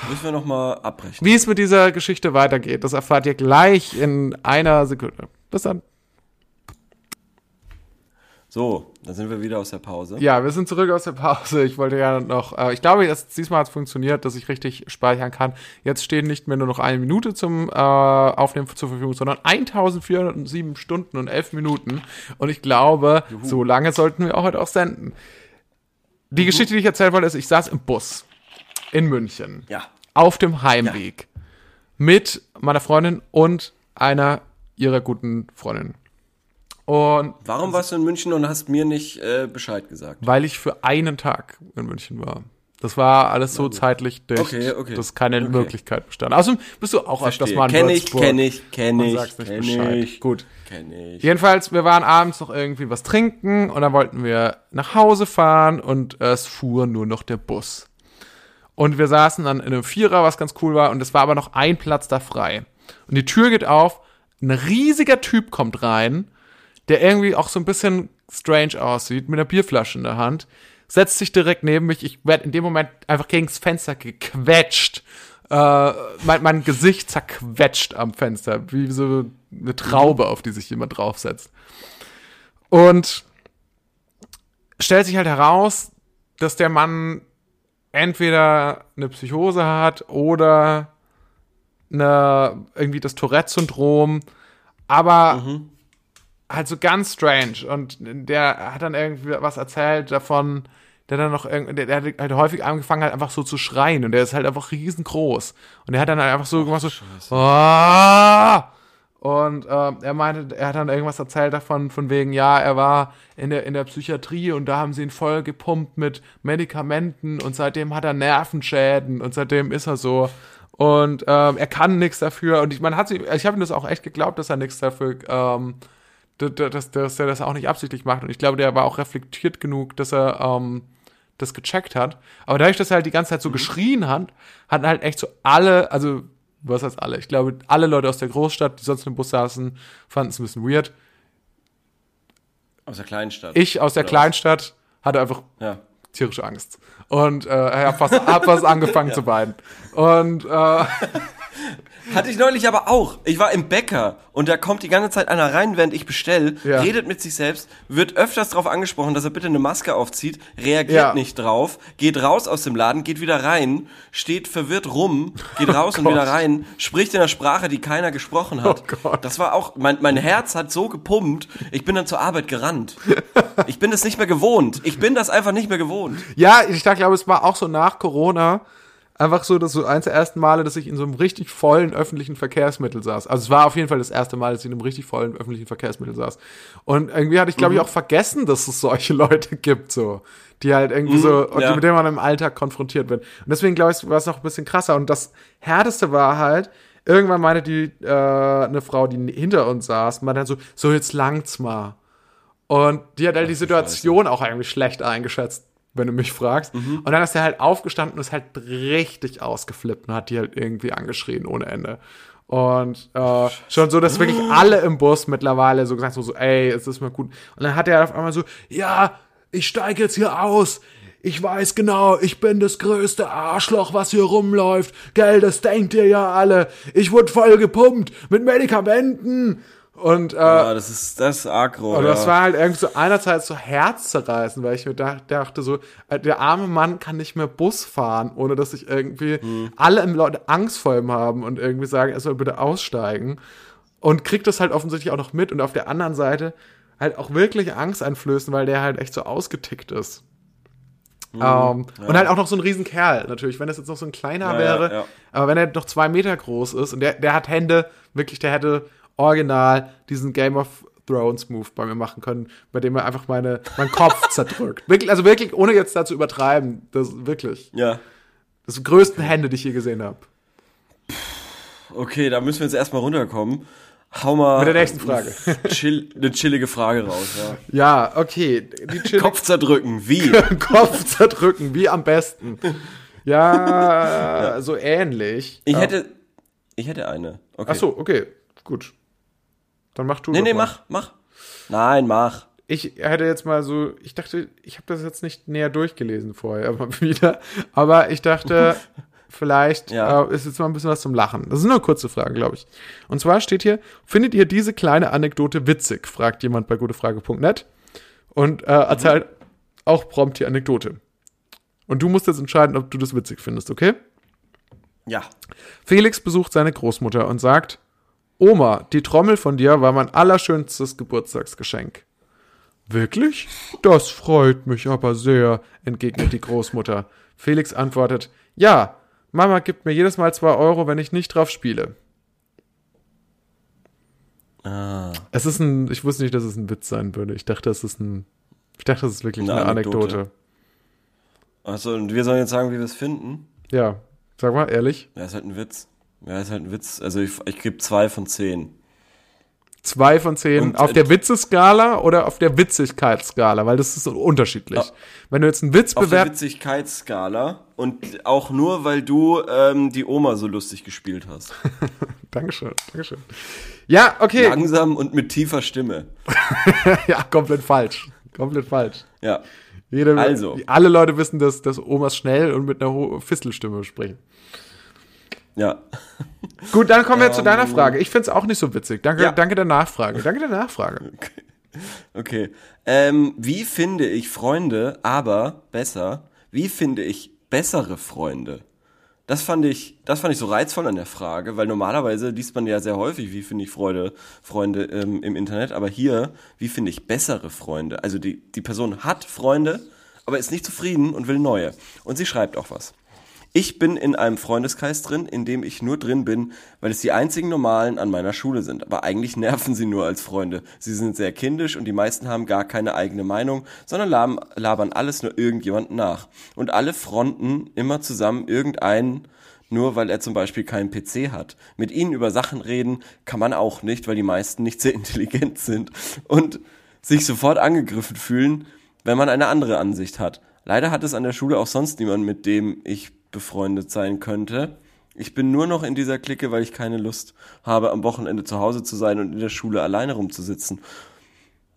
Müssen wir nochmal abbrechen. Wie es mit dieser Geschichte weitergeht, das erfahrt ihr gleich in einer Sekunde. Bis dann. So, dann sind wir wieder aus der Pause. Ja, wir sind zurück aus der Pause. Ich wollte ja noch, äh, ich glaube, dass diesmal hat es funktioniert, dass ich richtig speichern kann. Jetzt stehen nicht mehr nur noch eine Minute zum äh, Aufnehmen zur Verfügung, sondern 1407 Stunden und 11 Minuten. Und ich glaube, so lange sollten wir auch heute auch senden. Die Geschichte, die ich erzählen wollte, ist, ich saß im Bus in München Ja. auf dem Heimweg mit meiner Freundin und einer ihrer guten Freundinnen. Und Warum warst du in München und hast mir nicht äh, Bescheid gesagt? weil ich für einen Tag in München war. Das war alles so zeitlich dicht, Okay, okay. dass keine Okay. Möglichkeit bestand. Außerdem bist du auch öfters mal in Kenn ich, Würzburg kenn ich, kenn ich, sagst nicht kenn Bescheid. ich. Gut. Kenn ich. Jedenfalls, wir waren abends noch irgendwie was trinken und dann wollten wir nach Hause fahren und es fuhr nur noch der Bus. Und wir saßen dann in einem Vierer, was ganz cool war, und es war aber noch ein Platz da frei. Und die Tür geht auf, ein riesiger Typ kommt rein, der irgendwie auch so ein bisschen strange aussieht, mit einer Bierflasche in der Hand, setzt sich direkt neben mich. Ich werde in dem Moment einfach gegens Fenster gequetscht. Äh, mein, mein Gesicht zerquetscht am Fenster, wie so eine Traube, auf die sich jemand draufsetzt. Und stellt sich halt heraus, dass der Mann entweder eine Psychose hat oder eine, irgendwie das Tourette-Syndrom, aber halt so ganz strange. Und der hat dann irgendwie was erzählt davon, der dann noch irgendwie, der, hat halt häufig angefangen halt einfach so zu schreien und der ist halt einfach riesengroß. Und der hat dann halt einfach so gemacht so, "Ah!" Und ähm, er meinte, er hat dann irgendwas erzählt davon, von wegen, ja, er war in der, in der Psychiatrie und da haben sie ihn voll gepumpt mit Medikamenten und seitdem hat er Nervenschäden und seitdem ist er so. Und ähm, er kann nichts dafür. Und ich, man hat sie, ich habe ihm das auch echt geglaubt, dass er nichts dafür, ähm, dass, dass er das auch nicht absichtlich macht. Und ich glaube, der war auch reflektiert genug, dass er ähm, das gecheckt hat. Aber dadurch, dass er halt die ganze Zeit so geschrien hat, hatten halt echt so alle, also was heißt alle? Ich glaube, alle Leute aus der Großstadt, die sonst im Bus saßen, fanden es ein bisschen weird. Aus der Kleinstadt. Ich aus der Oder Kleinstadt hatte einfach Ja. tierische Angst. Und äh, hab fast, hab fast angefangen zu weinen. Und äh, Hatte ich neulich aber auch. Ich war im Bäcker und da kommt die ganze Zeit einer rein, während ich bestell, Ja. redet mit sich selbst, wird öfters darauf angesprochen, dass er bitte eine Maske aufzieht, reagiert Ja. nicht drauf, geht raus aus dem Laden, geht wieder rein, steht verwirrt rum, geht raus und Gott. wieder rein, spricht in einer Sprache, die keiner gesprochen hat. Oh Gott. Das war auch, mein, mein Herz hat so gepumpt, ich bin dann zur Arbeit gerannt. Ich bin das nicht mehr gewohnt. Ich bin das einfach nicht mehr gewohnt. ja, ich glaube, es war auch so nach Corona einfach so, dass so eins der ersten Male, dass ich in so einem richtig vollen öffentlichen Verkehrsmittel saß. Also es war auf jeden Fall das erste Mal, dass ich in einem richtig vollen öffentlichen Verkehrsmittel saß. Und irgendwie hatte ich, glaube Mhm. ich, auch vergessen, dass es solche Leute gibt, so. Die halt irgendwie so, Mhm, ja. mit denen man im Alltag konfrontiert wird. Und deswegen, glaube ich, war es noch ein bisschen krasser. Und das Härteste war halt, irgendwann meinte die, äh, eine Frau, die hinter uns saß, meinte dann so, so jetzt langt's mal. Und die hat halt die Situation auch eigentlich schlecht eingeschätzt, wenn du mich fragst. Und dann ist er halt aufgestanden und ist halt richtig ausgeflippt und hat die halt irgendwie angeschrien ohne Ende. Und äh, schon so, dass wirklich alle im Bus mittlerweile so gesagt haben, so, ey, es ist mal gut. Und dann hat er auf einmal so, ja, ich steige jetzt hier aus. Ich weiß genau, ich bin das größte Arschloch, was hier rumläuft. Gell, das denkt ihr ja alle. Ich wurde voll gepumpt mit Medikamenten. Und äh, Ja, das ist, das ist aggro. und ja. das war halt irgendwie so einerseits so herzzerreißend, weil ich mir dach, dachte so, äh, der arme Mann kann nicht mehr Bus fahren, ohne dass sich irgendwie Hm. alle im Leute Angst vor ihm haben und irgendwie sagen, er soll bitte aussteigen. Und kriegt das halt offensichtlich auch noch mit und auf der anderen Seite halt auch wirklich Angst einflößen, weil der halt echt so ausgetickt ist. Hm, Ähm, Und halt auch noch so ein Riesenkerl, natürlich. Wenn das jetzt noch so ein kleiner Ja, wäre, ja, ja. aber wenn er noch zwei Meter groß ist und der, der hat Hände, wirklich, der hätte original diesen Game of Thrones Move bei mir machen können, bei dem er einfach meine, meinen Kopf zerdrückt. Wirklich, also wirklich, ohne jetzt da zu übertreiben, das wirklich. ja. Das sind die größten Hände, die ich je gesehen habe. Okay, da müssen wir jetzt erstmal runterkommen. Hau mal Mit der nächsten Frage. Chill, eine chillige Frage raus, ja. Ja, okay. Kopf zerdrücken, wie? Kopf zerdrücken, wie am besten. Ja, so ähnlich. Ich Ja. hätte, ich hätte eine. Okay. Ach so, okay, gut. Dann mach du Nee, nee, mal. mach, mach. Nein, mach. Ich hätte jetzt mal so, ich dachte, ich habe das jetzt nicht näher durchgelesen vorher, aber wieder. Aber ich dachte, vielleicht Ja. äh, ist jetzt mal ein bisschen was zum Lachen. Das ist nur eine kurze Frage, glaube ich. Und zwar steht hier, findet ihr diese kleine Anekdote witzig? fragt jemand bei gutefrage.net und äh, erzählt auch prompt die Anekdote. Und du musst jetzt entscheiden, ob du das witzig findest, okay? Ja. Felix besucht seine Großmutter und sagt, Oma, die Trommel von dir war mein allerschönstes Geburtstagsgeschenk. Wirklich? Das freut mich aber sehr, entgegnet die Großmutter. Felix antwortet, ja, Mama gibt mir jedes Mal zwei Euro, wenn ich nicht drauf spiele. Ah. Es ist ein, ich wusste nicht, dass es ein Witz sein würde. Ich dachte, es ist ein, ich dachte, es ist wirklich Eine eine Anekdote. Anekdote. Achso, und wir sollen jetzt sagen, wie wir es finden? Ja, sag mal ehrlich. Ja, ist halt ein Witz. Ja, ist halt ein Witz. Also ich, ich gebe zwei von zehn. Zwei von zehn Und, auf äh, der Witzeskala oder auf der Witzigkeitsskala, weil das ist so unterschiedlich. Ah. Wenn du jetzt einen Witz Auf der bewertest, Witzigkeitsskala und auch nur, weil du ähm, die Oma so lustig gespielt hast. Dankeschön, Dankeschön. Ja, okay. Langsam und mit tiefer Stimme. ja, komplett falsch. Komplett falsch. Ja. Jede, Also. Alle Leute wissen, dass, dass Omas schnell und mit einer Fistelstimme sprechen. Ja. Gut, dann kommen wir zu deiner Frage. Ich finde es auch nicht so witzig. Danke, Ähm. Ja. danke der Nachfrage. Danke der Nachfrage. Okay. Ähm, wie finde ich Freunde, aber besser, wie finde ich bessere Freunde? Das fand ich, das fand ich so reizvoll an der Frage, weil normalerweise liest man ja sehr häufig, wie finde ich Freude, Freunde ähm, im Internet, aber hier, wie finde ich bessere Freunde? Also die, die Person hat Freunde, aber ist nicht zufrieden und will neue. Und sie schreibt auch was. Ich bin in einem Freundeskreis drin, in dem ich nur drin bin, weil es die einzigen Normalen an meiner Schule sind. Aber eigentlich nerven sie nur als Freunde. Sie sind sehr kindisch und die meisten haben gar keine eigene Meinung, sondern labern, alles nur irgendjemanden nach. Und alle fronten immer zusammen irgendeinen, nur weil er zum Beispiel keinen PC hat. Mit ihnen über Sachen reden kann man auch nicht, weil die meisten nicht sehr intelligent sind und sich sofort angegriffen fühlen, wenn man eine andere Ansicht hat. Leider hat es an der Schule auch sonst niemanden, mit dem ich befreundet sein könnte. Ich bin nur noch in dieser Clique, weil ich keine Lust habe, am Wochenende zu Hause zu sein und in der Schule alleine rumzusitzen.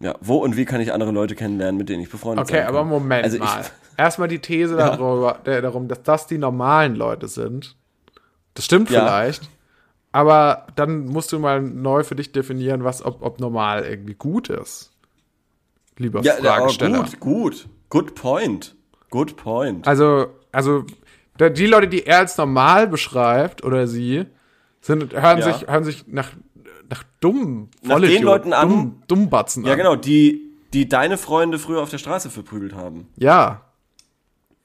Ja, wo und wie kann ich andere Leute kennenlernen, mit denen ich befreundet Okay, sein kann? aber Moment also ich, mal. Erstmal die These darüber, der, darum, dass das die normalen Leute sind. Das stimmt Ja. vielleicht. Aber dann musst du mal neu für dich definieren, was, ob, ob normal irgendwie gut ist. Lieber Ja, ja, Fragesteller. gut, gut. Good point. Good point. Also, also die Leute, die er als normal beschreibt oder sie, sind, hören Ja. sich, hören sich nach, nach dummen Nach den Leuten an- dumm, Dummbatzen Ja, an. genau, die, die deine Freunde früher auf der Straße verprügelt haben. Ja.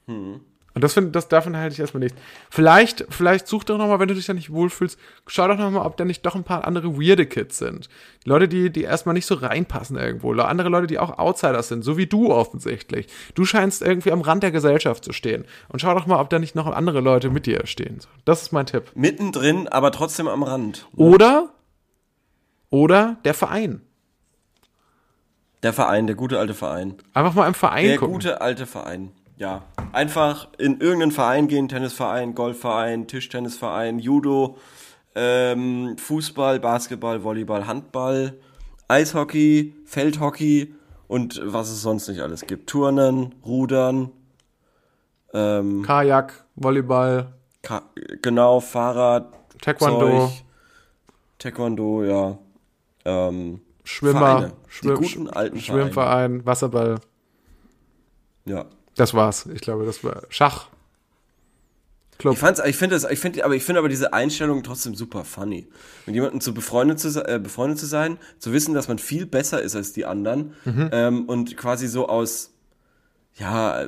Hm. Und das find, das davon halte ich erstmal nicht. Vielleicht, vielleicht such doch nochmal, wenn du dich da nicht wohlfühlst, schau doch nochmal, ob da nicht doch ein paar andere weirde Kids sind. Die Leute, die, die erstmal nicht so reinpassen irgendwo. Oder andere Leute, die auch Outsiders sind, so wie du offensichtlich. Du scheinst irgendwie am Rand der Gesellschaft zu stehen. Und schau doch mal, ob da nicht noch andere Leute mit dir stehen. Das ist mein Tipp. Mittendrin, aber trotzdem am Rand. Oder, oder der Verein. Der Verein, der gute alte Verein. Einfach mal im Verein Der gucken. gute alte Verein. Ja. Einfach in irgendeinen Verein gehen, Tennisverein, Golfverein, Tischtennisverein, Judo, ähm, Fußball, Basketball, Volleyball, Handball, Eishockey, Feldhockey und was es sonst nicht alles gibt. Turnen, Rudern, ähm, Kajak, Volleyball, Ka genau, Fahrrad, Taekwondo, Zeug, Taekwondo, ja. Ähm, Schwimmer, Vereine. Die Schwimm, guten alten Schwimmverein, Wasserball. ja. Das war's. Ich glaube, das war Schach. Club. Ich fand's, ich finde das, ich finde, aber ich finde aber diese Einstellung trotzdem super funny. Mit jemandem zu befreundet zu, äh, befreundet zu sein, zu wissen, dass man viel besser ist als die anderen ähm, und quasi so aus, ja,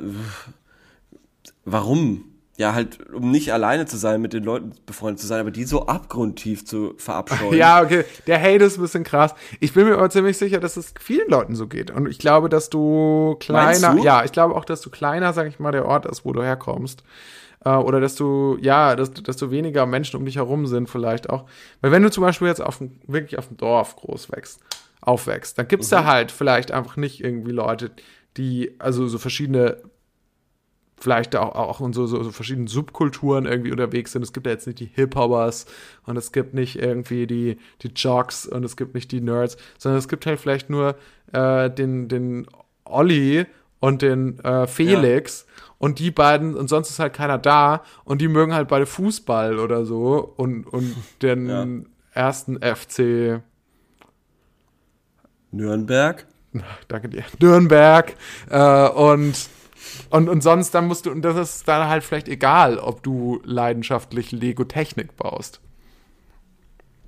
warum? Ja, halt, um nicht alleine zu sein, mit den Leuten befreundet zu sein, aber die so abgrundtief zu verabscheuen. Ja, okay. Der Hate ist ein bisschen krass. Ich bin mir aber ziemlich sicher, dass es vielen Leuten so geht. Und ich glaube, dass du kleiner, du? ja, ich glaube auch, dass du kleiner, sag ich mal, der Ort ist, wo du herkommst. Äh, oder dass du, ja, dass, dass du weniger Menschen um dich herum sind, vielleicht auch. Weil wenn du zum Beispiel jetzt auf dem, wirklich auf dem Dorf groß wächst, aufwächst, dann gibt's Mhm. da halt vielleicht einfach nicht irgendwie Leute, die, also so verschiedene vielleicht auch, auch in so, so, so verschiedenen Subkulturen irgendwie unterwegs sind. Es gibt ja jetzt nicht die Hip-Hoppers und es gibt nicht irgendwie die, die Jocks und es gibt nicht die Nerds, sondern es gibt halt vielleicht nur äh, den, den Olli und den äh, Felix. Und die beiden, und sonst ist halt keiner da. Und die mögen halt beide Fußball oder so. Und, und den Ja. ersten FC, Nürnberg? danke dir, Nürnberg. Äh, und, und, und sonst, dann musst du, und das ist dann halt vielleicht egal, ob du leidenschaftlich Lego-Technik baust.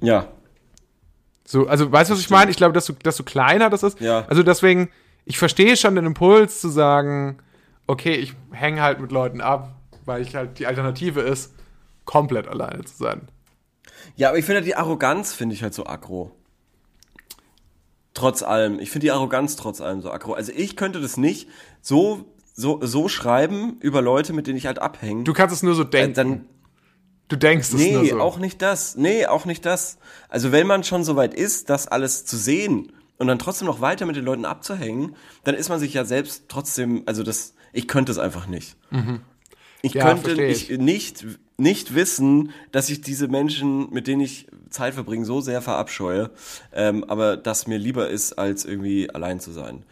Ja. So, also weißt du, was ich meine? Ich glaube, dass du, dass du kleiner das ist. Ja. Also deswegen, ich verstehe schon den Impuls zu sagen, okay, ich hänge halt mit Leuten ab, weil ich halt die Alternative ist, komplett alleine zu sein. Ja, aber ich finde die Arroganz, finde ich halt so aggro. Trotz allem. Ich finde die Arroganz trotz allem so aggro. Also ich könnte das nicht so, so, so schreiben über Leute, mit denen ich halt abhänge. Du kannst es nur so Äh, denken. dann, du denkst es nur nee, so. auch nicht das. Nee, auch nicht das. Also wenn man schon so weit ist, das alles zu sehen und dann trotzdem noch weiter mit den Leuten abzuhängen, dann ist man sich ja selbst trotzdem, also das, ich könnte es einfach nicht. Ich Mhm. Ja, könnte ich ich. nicht, nicht wissen, dass ich diese Menschen, mit denen ich Zeit verbringe, so sehr verabscheue, ähm, aber das mir lieber ist, als irgendwie allein zu sein.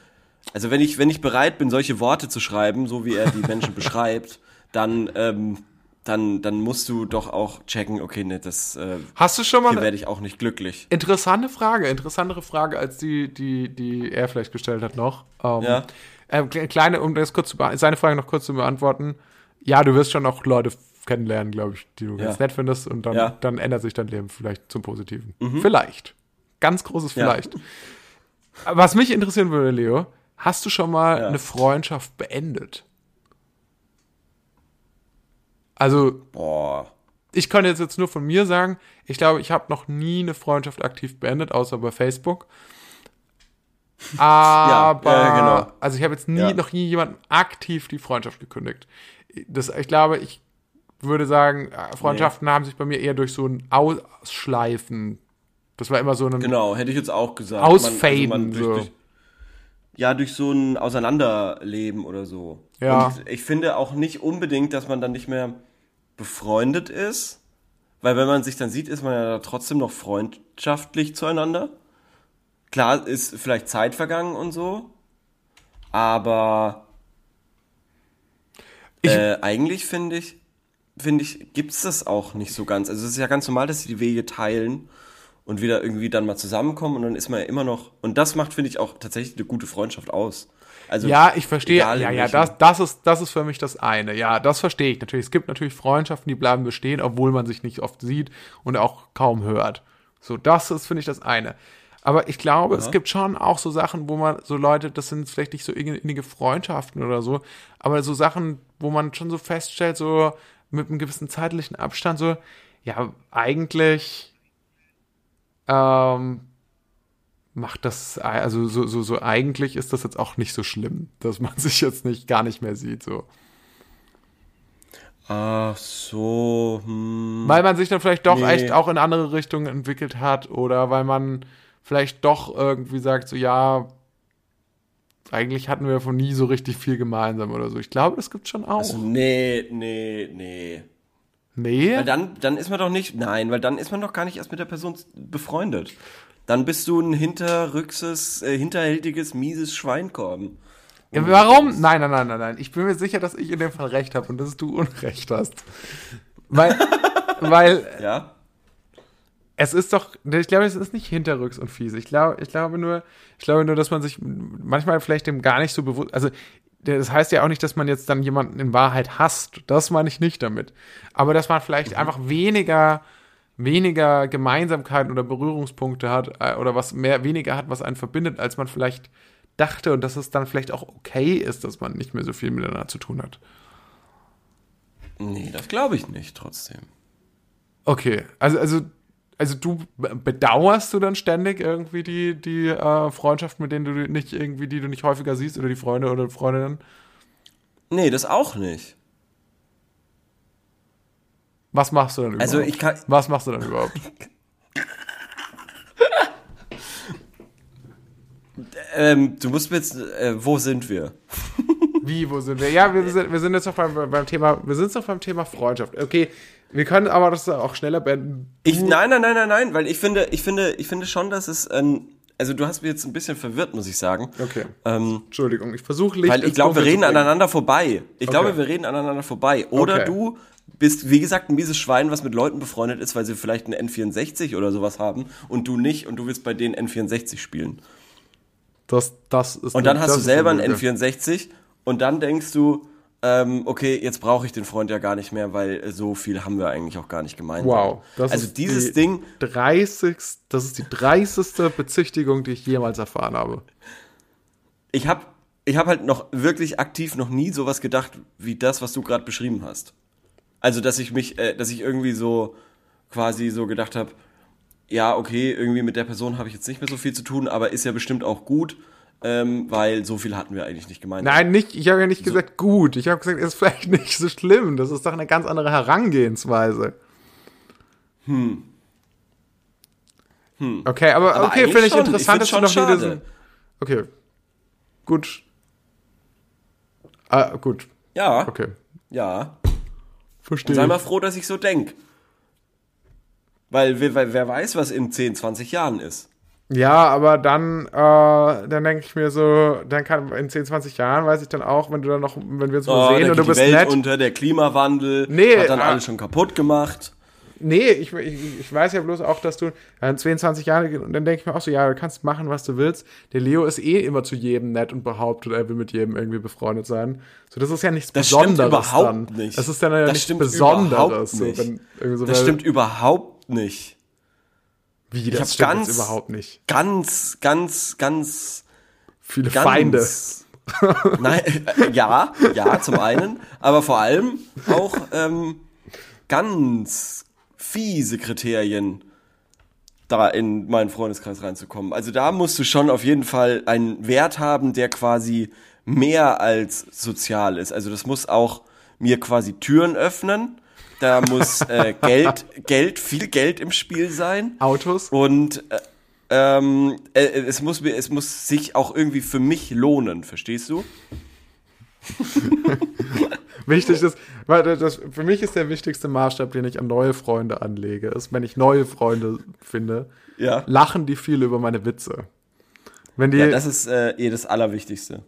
Also wenn ich, wenn ich bereit bin, solche Worte zu schreiben, so wie er die Menschen beschreibt, dann, ähm, dann, dann musst du doch auch checken, okay, ne, das, äh, Hast du schon mal hier eine werde ich auch nicht glücklich. interessante Frage, interessantere Frage als die, die, die er vielleicht gestellt hat noch. Ähm, Ja. äh, kle- kleine, um das kurz zu seine Frage noch kurz zu beantworten. Ja, du wirst schon auch Leute kennenlernen, glaube ich, die du Ja. ganz nett findest und dann, Ja. dann ändert sich dein Leben vielleicht zum Positiven. Vielleicht. Ganz großes Ja. Vielleicht. Was mich interessieren würde, Leo, hast du schon mal Ja. eine Freundschaft beendet? Also, Boah. ich kann jetzt, jetzt nur von mir sagen, ich glaube, ich habe noch nie eine Freundschaft aktiv beendet, außer bei Facebook. Aber, ja, genau. also ich habe jetzt nie, Ja. noch nie jemandem aktiv die Freundschaft gekündigt. Das, ich glaube, ich würde sagen, äh, Freundschaften haben sich bei mir eher durch so ein Ausschleifen. Das war immer so ein, Genau, hätte ich jetzt auch gesagt. Ausfaden, durch, so. durch, ja, durch so ein Auseinanderleben oder so. Ja. Und ich finde auch nicht unbedingt, dass man dann nicht mehr befreundet ist, weil wenn man sich dann sieht, ist man ja trotzdem noch freundschaftlich zueinander. Klar ist vielleicht Zeit vergangen und so, aber Ich- äh, eigentlich finde ich, finde ich, gibt's das auch nicht so ganz. Also es ist ja ganz normal, dass sie die Wege teilen und wieder irgendwie dann mal zusammenkommen und dann ist man ja immer noch, und das macht, finde ich, auch tatsächlich eine gute Freundschaft aus. Also, Ja, ich verstehe. Ja, ja, das, das, ist, das ist für mich das eine. Ja, das verstehe ich natürlich. Es gibt natürlich Freundschaften, die bleiben bestehen, obwohl man sich nicht oft sieht und auch kaum hört. So, das ist, finde ich, das eine. Aber ich glaube, es gibt schon auch so Sachen, wo man, so Leute, das sind vielleicht nicht so innige Freundschaften oder so, aber so Sachen, wo man schon so feststellt, so mit einem gewissen zeitlichen Abstand, so, ja, eigentlich ähm, macht das, also so, so, so eigentlich ist das jetzt auch nicht so schlimm, dass man sich jetzt nicht gar nicht mehr sieht, so. Ach so, hm. Weil man sich dann vielleicht doch Nee. echt auch in andere Richtungen entwickelt hat oder weil man vielleicht doch irgendwie sagt, so ja, eigentlich hatten wir von nie so richtig viel gemeinsam oder so. Ich glaube, das gibt schon auch. Also, nee, nee, nee. Nee? Weil dann, dann ist man doch nicht, nein, weil dann ist man doch gar nicht erst mit der Person befreundet. Dann bist du ein hinterrückses, äh, hinterhältiges, mieses Schweinkorben. Ja, warum? Nein, nein, nein, nein, nein. Ich bin mir sicher, dass ich in dem Fall recht habe und dass du Unrecht hast. Weil, weil Ja? es ist doch, ich glaube, es ist nicht hinterrücks und fies. Ich glaube, ich glaube nur, ich glaube nur, dass man sich manchmal vielleicht dem gar nicht so bewusst, also das heißt ja auch nicht, dass man jetzt dann jemanden in Wahrheit hasst. Das meine ich nicht damit. Aber dass man vielleicht einfach weniger, weniger Gemeinsamkeiten oder Berührungspunkte hat äh, oder was mehr, weniger hat, was einen verbindet, als man vielleicht dachte und dass es dann vielleicht auch okay ist, dass man nicht mehr so viel miteinander zu tun hat. Nee, das glaube ich nicht trotzdem. Okay, also, also, also du be- bedauerst du dann ständig irgendwie die, die äh, Freundschaft, mit denen du nicht irgendwie, die du nicht häufiger siehst oder die Freunde oder Freundinnen? Nee, das auch nicht. Was machst du dann überhaupt? Also ich kann- Was machst du dann überhaupt? Ähm, du musst mir jetzt, äh, wo sind wir? Wie, wo sind wir? Ja, wir sind, wir sind jetzt noch beim, beim Thema, wir sind noch beim Thema Freundschaft. Okay, wir können aber das auch schneller beenden. Ich, nein, nein, nein, nein, nein, weil ich finde, ich finde, ich finde schon, dass es, ähm, also du hast mich jetzt ein bisschen verwirrt, muss ich sagen. Okay. Ähm, Entschuldigung, ich versuche Licht weil ich glaube, wir reden aneinander vorbei. Ich Okay. glaube, wir reden aneinander vorbei. Oder Okay. du bist, wie gesagt, ein mieses Schwein, was mit Leuten befreundet ist, weil sie vielleicht einen N64 oder sowas haben und du nicht und du willst bei denen N64 spielen. Das, das ist Und dann eine- hast du selber einen Lüge. N64 und dann denkst du, ähm, okay, jetzt brauche ich den Freund ja gar nicht mehr, weil so viel haben wir eigentlich auch gar nicht gemeinsam. Wow. Das also ist dieses die Ding, 30. Das ist die 30. Bezichtigung, die ich jemals erfahren habe. ich habe ich hab halt noch wirklich aktiv noch nie sowas gedacht wie das, was du gerade beschrieben hast. Also, dass ich mich, äh, dass ich irgendwie so quasi so gedacht habe, ja, okay, irgendwie mit der Person habe ich jetzt nicht mehr so viel zu tun, aber ist ja bestimmt auch gut, ähm, weil so viel hatten wir eigentlich nicht gemeinsam. Nein, nicht, ich habe ja nicht gesagt gut. Ich habe gesagt, es ist vielleicht nicht so schlimm. Das ist doch eine ganz andere Herangehensweise. Hm. Okay, aber, Aber okay, finde ich schon. interessant, Ich dass du noch schon diesen. Okay. Gut. Ah, gut. Ja, Okay. ja. Verstehe. Sei mal froh, dass ich so denk. Weil, wer, wer weiß, was in 10, 20 Jahren ist. Ja, aber dann, äh, dann denke ich mir so, dann kann in 10, 20 Jahren weiß ich dann auch, wenn du dann noch, wenn wir uns mal Oh, sehen und du die bist Welt nett. unter, der Klimawandel Nee, hat dann ah. alles schon kaputt gemacht. Nee, ich, ich, ich weiß ja bloß auch, dass du in 22 Jahren, und dann denke ich mir auch so, ja, du kannst machen, was du willst. Der Leo ist eh immer zu jedem nett und behauptet, er will mit jedem irgendwie befreundet sein. So, das ist ja nichts Das stimmt Besonderes überhaupt dann. nicht. Das ist dann ja Das nichts stimmt Besonderes. überhaupt So, nicht. wenn, so, Das stimmt überhaupt nicht. Wie, das stimmt ganz- überhaupt nicht. Ganz, ganz, ganz, Viele ganz. Feinde. Nein, äh, ja, ja, zum einen, aber vor allem auch ähm, ganz fiese Kriterien, da in meinen Freundeskreis reinzukommen. Also da musst du schon auf jeden Fall einen Wert haben, der quasi mehr als sozial ist. Also das muss auch mir quasi Türen öffnen. Da muss äh, Geld, Geld, viel Geld im Spiel sein. Autos. Und äh, ähm, äh, es, muss es muss sich auch irgendwie für mich lohnen, verstehst du? Wichtig ist, weil das, das, für mich ist der wichtigste Maßstab, den ich an neue Freunde anlege, ist, wenn ich neue Freunde finde, Ja. lachen die viel über meine Witze. Wenn die, Ja, das, das ist äh, eh das Allerwichtigste.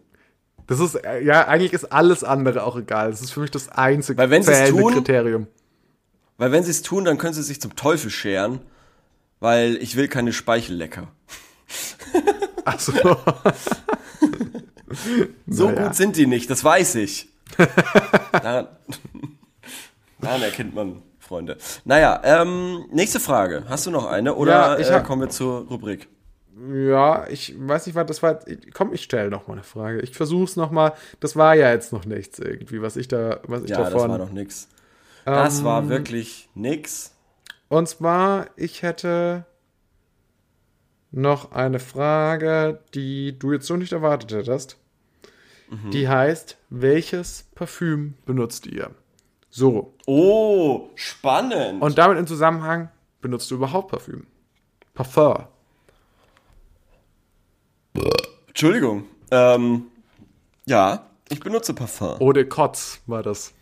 ist, äh, ja, eigentlich ist alles andere auch egal. Das ist für mich das einzige Weil tun- Kriterium. Weil wenn sie es tun, dann können sie sich zum Teufel scheren, weil ich will keine Speichellecker. Achso. So Naja. gut sind die nicht, das weiß ich. daran, daran erkennt man Freunde. Naja, ähm, nächste Frage. Hast du noch eine oder Ja, ich äh, kommen wir zur Rubrik? Ja, ich weiß nicht, was das war. Komm, ich stelle noch mal eine Frage. Ich versuch's noch mal. Das war ja jetzt noch nichts irgendwie, was ich da, was ich Ja, das davon. war noch nix. Das Ähm, war wirklich nix. Und zwar, ich hätte noch eine Frage, die du jetzt so nicht erwartet hättest. Mhm. Die heißt, welches Parfüm benutzt ihr? So. Oh, spannend. Und damit im Zusammenhang, benutzt du überhaupt Parfüm? Parfum. Entschuldigung. Ähm, ja, ich benutze Parfum. Eau de Kotz war das.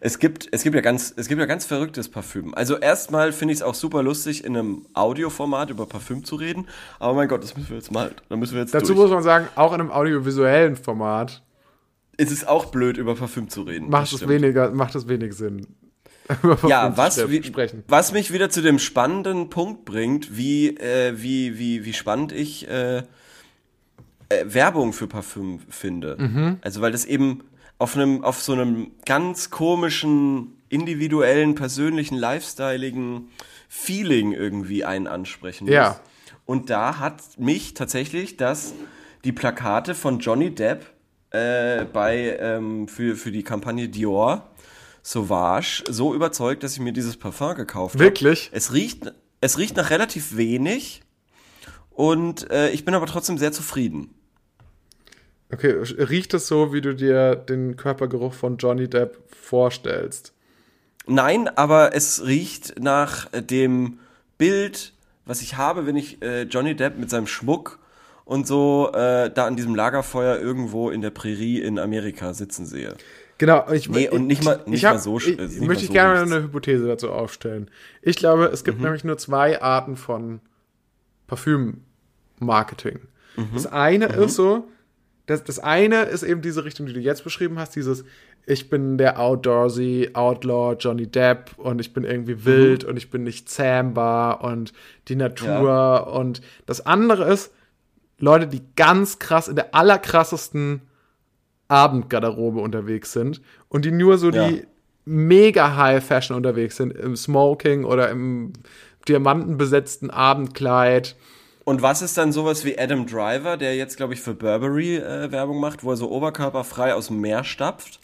Es gibt, es gibt ja ganz, es gibt ja ganz verrücktes Parfüm. Also erstmal finde ich es auch super lustig, in einem Audioformat über Parfüm zu reden. Aber mein Gott, das müssen wir jetzt mal, da müssen wir jetzt Dazu durch. muss man sagen, auch in einem audiovisuellen Format Es ist auch blöd, über Parfüm zu reden. macht das es weniger, macht es wenig Sinn. über Parfüm Ja, zu was, wie, was mich wieder zu dem spannenden Punkt bringt, wie, äh, wie, wie, wie spannend ich äh, äh, Werbung für Parfüm finde. Mhm. Also weil das eben auf einem, auf so einem ganz komischen, individuellen, persönlichen, lifestyleigen Feeling irgendwie einen ansprechen muss. Ja. Und da hat mich tatsächlich das, die Plakate von Johnny Depp äh, bei, ähm, für, für die Kampagne Dior Sauvage so überzeugt, dass ich mir dieses Parfum gekauft habe. Wirklich? Es riecht, es riecht nach relativ wenig und äh, ich bin aber trotzdem sehr zufrieden. Okay, riecht es so, wie du dir den Körpergeruch von Johnny Depp vorstellst? Nein, aber es riecht nach äh, dem Bild, was ich habe, wenn ich äh, Johnny Depp mit seinem Schmuck und so äh, da an diesem Lagerfeuer irgendwo in der Prärie in Amerika sitzen sehe. Genau, ich, Nee, und nicht mal- ich nicht hab- mal so Ich, äh, nicht möchte ich so gerne riecht's. eine Hypothese dazu aufstellen. Ich glaube, es Mhm. gibt nämlich nur zwei Arten von Parfüm-Marketing. Das eine ist so, das, das eine ist eben diese Richtung, die du jetzt beschrieben hast, dieses ich bin der Outdoorsy, Outlaw, Johnny Depp und ich bin irgendwie wild und ich bin nicht zähmbar und die Natur und das andere ist Leute, die ganz krass in der allerkrassesten Abendgarderobe unterwegs sind und die nur so Ja. die mega High Fashion unterwegs sind, im Smoking oder im diamantenbesetzten Abendkleid. Und was ist dann sowas wie Adam Driver, der jetzt, glaube ich, für Burberry äh, Werbung macht, wo er so oberkörperfrei aus dem Meer stapft?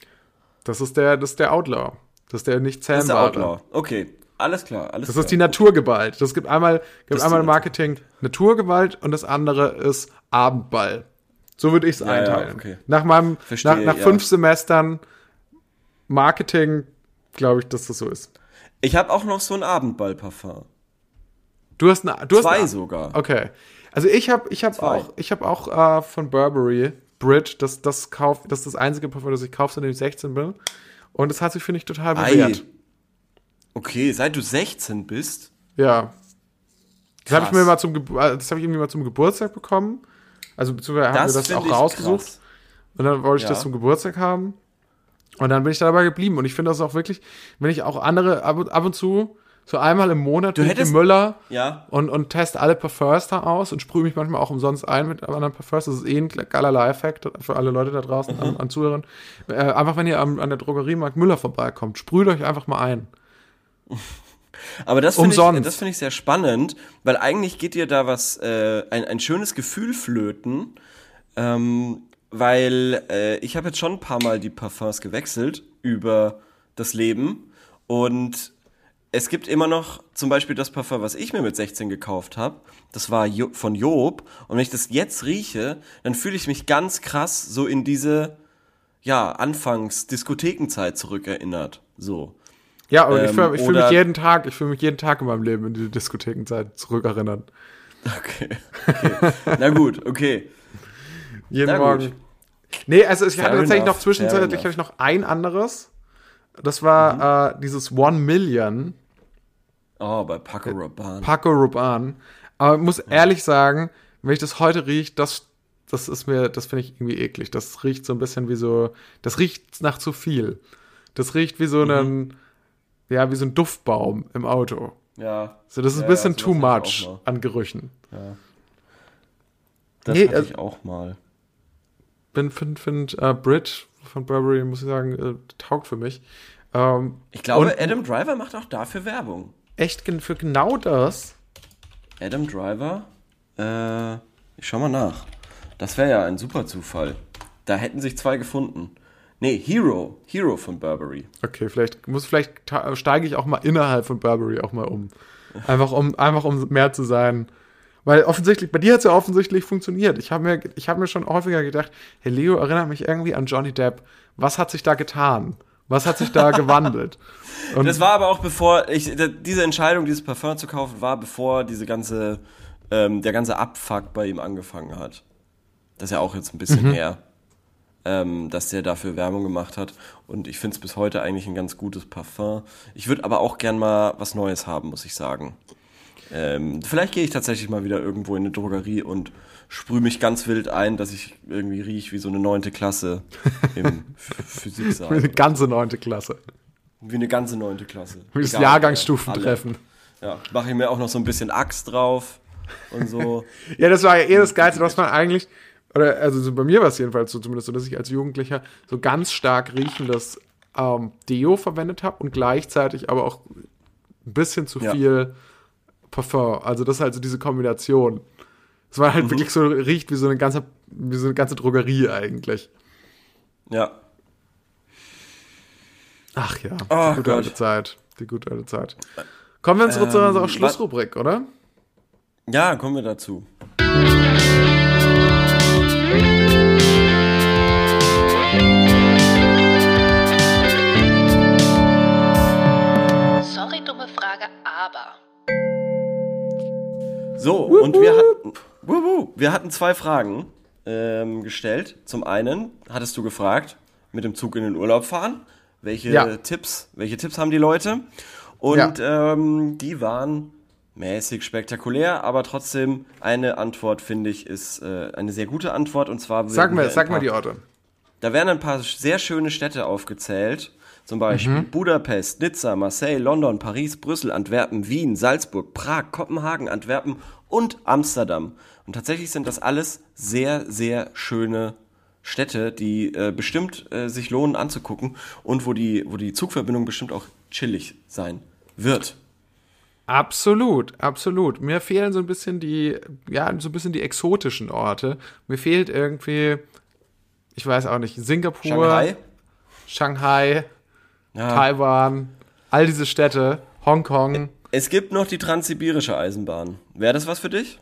Das ist der, das ist der Outlaw. Das ist der nicht Das ist der. Outlaw. Okay, alles klar. Alles Das klar. ist die Naturgewalt. Das gibt einmal, gibt einmal Marketing Naturgewalt und das andere ist Abendball. So würde ich es ja, einteilen. okay. Nach meinem, Verstehe, nach, nach ja. fünf Semestern Marketing glaube ich, dass das so ist. Ich habe auch noch so ein Abendball-Parfum. Du hast eine, du hast Zwei eine, sogar. Okay. Also ich habe ich habe Zwei. auch ich habe auch äh, von Burberry Brit, das das kauf, das ist das einzige Parfum, das ich kaufe, seitdem ich 16 bin und das hat sich finde ich total Ei. bewährt. Okay, seit du 16 bist. Ja. Das habe ich mir mal zum äh, das habe ich irgendwie mal zum Geburtstag bekommen. Also beziehungsweise haben wir das auch rausgesucht krass. und dann wollte ich Ja. das zum Geburtstag haben. Und dann bin ich dabei geblieben und ich finde das auch wirklich, wenn ich auch andere ab ab und zu so einmal im Monat durch hättest- Müller Ja. und, und teste alle Parfums da aus und sprühe mich manchmal auch umsonst ein mit anderen Parfums. Das ist eh ein geiler Leiheffekt für alle Leute da draußen Mhm. an, an Zuhörern. Äh, einfach, wenn ihr am, an der Drogeriemarkt Müller vorbeikommt, sprüht euch einfach mal ein. Aber das finde ich, das finde ich sehr spannend, weil eigentlich geht dir da was, äh, ein, ein schönes Gefühl flöten, ähm, weil äh, ich habe jetzt schon ein paar Mal die Parfums gewechselt über das Leben und es gibt immer noch zum Beispiel das Parfum, was ich mir mit 16 gekauft habe. Das war jo von Job. Und wenn ich das jetzt rieche, dann fühle ich mich ganz krass so in diese, ja, Anfangs-Diskothekenzeit zurückerinnert. So. Ja, aber ich Ähm, fühle ich fühl mich jeden Tag, ich fühle mich jeden Tag in meinem Leben in die Diskothekenzeit zurückerinnern. Okay. okay. Na gut, okay. Jeden Na Morgen. gut. Nee, also ich Fair hatte tatsächlich enough, noch zwischenzeitlich fair hatte ich noch ein anderes. Das war Mhm. äh, dieses One Million Oh, bei Paco Rabanne. Paco Rabanne. Aber ich muss ehrlich sagen, wenn ich das heute rieche, das, das ist mir, das finde ich irgendwie eklig. Das riecht so ein bisschen wie so, das riecht nach zu viel. Das riecht wie so Mhm. ein, ja, wie so ein Duftbaum im Auto. ja. So, das ist Ja, ein bisschen ja, too much an Gerüchen. Das Nee, hatte also- ich auch mal. Bin, find, find, äh, Brit von Burberry, muss ich sagen, äh, taugt für mich. Ähm, Ich glaube, Adam Driver macht auch dafür Werbung. Echt für genau das. Adam Driver? Äh, ich schau mal nach. Das wäre ja ein super Zufall. Da hätten sich zwei gefunden. Nee, Hero. Hero von Burberry. Okay, vielleicht muss vielleicht steige ich auch mal innerhalb von Burberry auch mal um. Einfach um einfach um mehr zu sein. Weil offensichtlich, bei dir hat es ja offensichtlich funktioniert. Ich habe mir, ich hab mir schon häufiger gedacht, Herr Leo erinnert mich irgendwie an Johnny Depp. Was hat sich da getan? Was hat sich da gewandelt? Und Das war aber auch bevor, ich, diese Entscheidung, dieses Parfum zu kaufen, war bevor diese ganze, ähm, der ganze Abfuck bei ihm angefangen hat. Das ist ja auch jetzt ein bisschen her, ähm, dass der dafür Werbung gemacht hat. Und ich finde es bis heute eigentlich ein ganz gutes Parfum. Ich würde aber auch gern mal was Neues haben, muss ich sagen. Ähm, vielleicht gehe ich tatsächlich mal wieder irgendwo in eine Drogerie und sprühe mich ganz wild ein, dass ich irgendwie rieche wie so eine neunte Klasse im Physiksaal. eine ganze neunte Klasse. Wie eine ganze neunte Klasse. Wie das Jahrgangsstufentreffen. Ja, mache ich mir auch noch so ein bisschen Axt drauf und so. Ja, das war ja eh das Geilste, was man eigentlich, oder also so bei mir war es jedenfalls so, zumindest so, dass ich als Jugendlicher so ganz stark riechendes ähm, Deo verwendet habe und gleichzeitig aber auch ein bisschen zu Ja. viel Parfum. Also das ist also diese Kombination. Es war Mhm. halt wirklich so, riecht wie so eine ganze, wie so eine ganze Drogerie eigentlich. Ja. Ach ja, Oh die gute Gott. alte Zeit. Die gute alte Zeit. Kommen wir unsere, zu Ähm, unserer was- Schlussrubrik, oder? Ja, kommen wir dazu. Sorry, dumme Frage, aber. So, und wir hatten, wuhu, wir hatten zwei Fragen ähm, gestellt. Zum einen hattest du gefragt, mit dem Zug in den Urlaub fahren, welche Ja. Tipps, welche Tipps haben die Leute? Und ähm, die waren mäßig spektakulär, aber trotzdem eine Antwort, finde ich, ist äh, eine sehr gute Antwort. Und zwar Sag mir, sag paar- die Orte. Da werden ein paar sehr schöne Städte aufgezählt. Zum Beispiel Budapest, Nizza, Marseille, London, Paris, Brüssel, Antwerpen, Wien, Salzburg, Prag, Kopenhagen, Antwerpen und Amsterdam. Und tatsächlich sind das alles sehr, sehr schöne Städte, die äh, bestimmt äh, sich lohnen anzugucken und wo die, wo die Zugverbindung bestimmt auch chillig sein wird. Absolut, absolut. Mir fehlen so ein bisschen die, ja, so ein bisschen die exotischen Orte. Mir fehlt irgendwie, ich weiß auch nicht, Singapur, Shanghai? Shanghai, Ja. Taiwan, all diese Städte, Hongkong, Es gibt noch die Transsibirische Eisenbahn. Wäre das was für dich?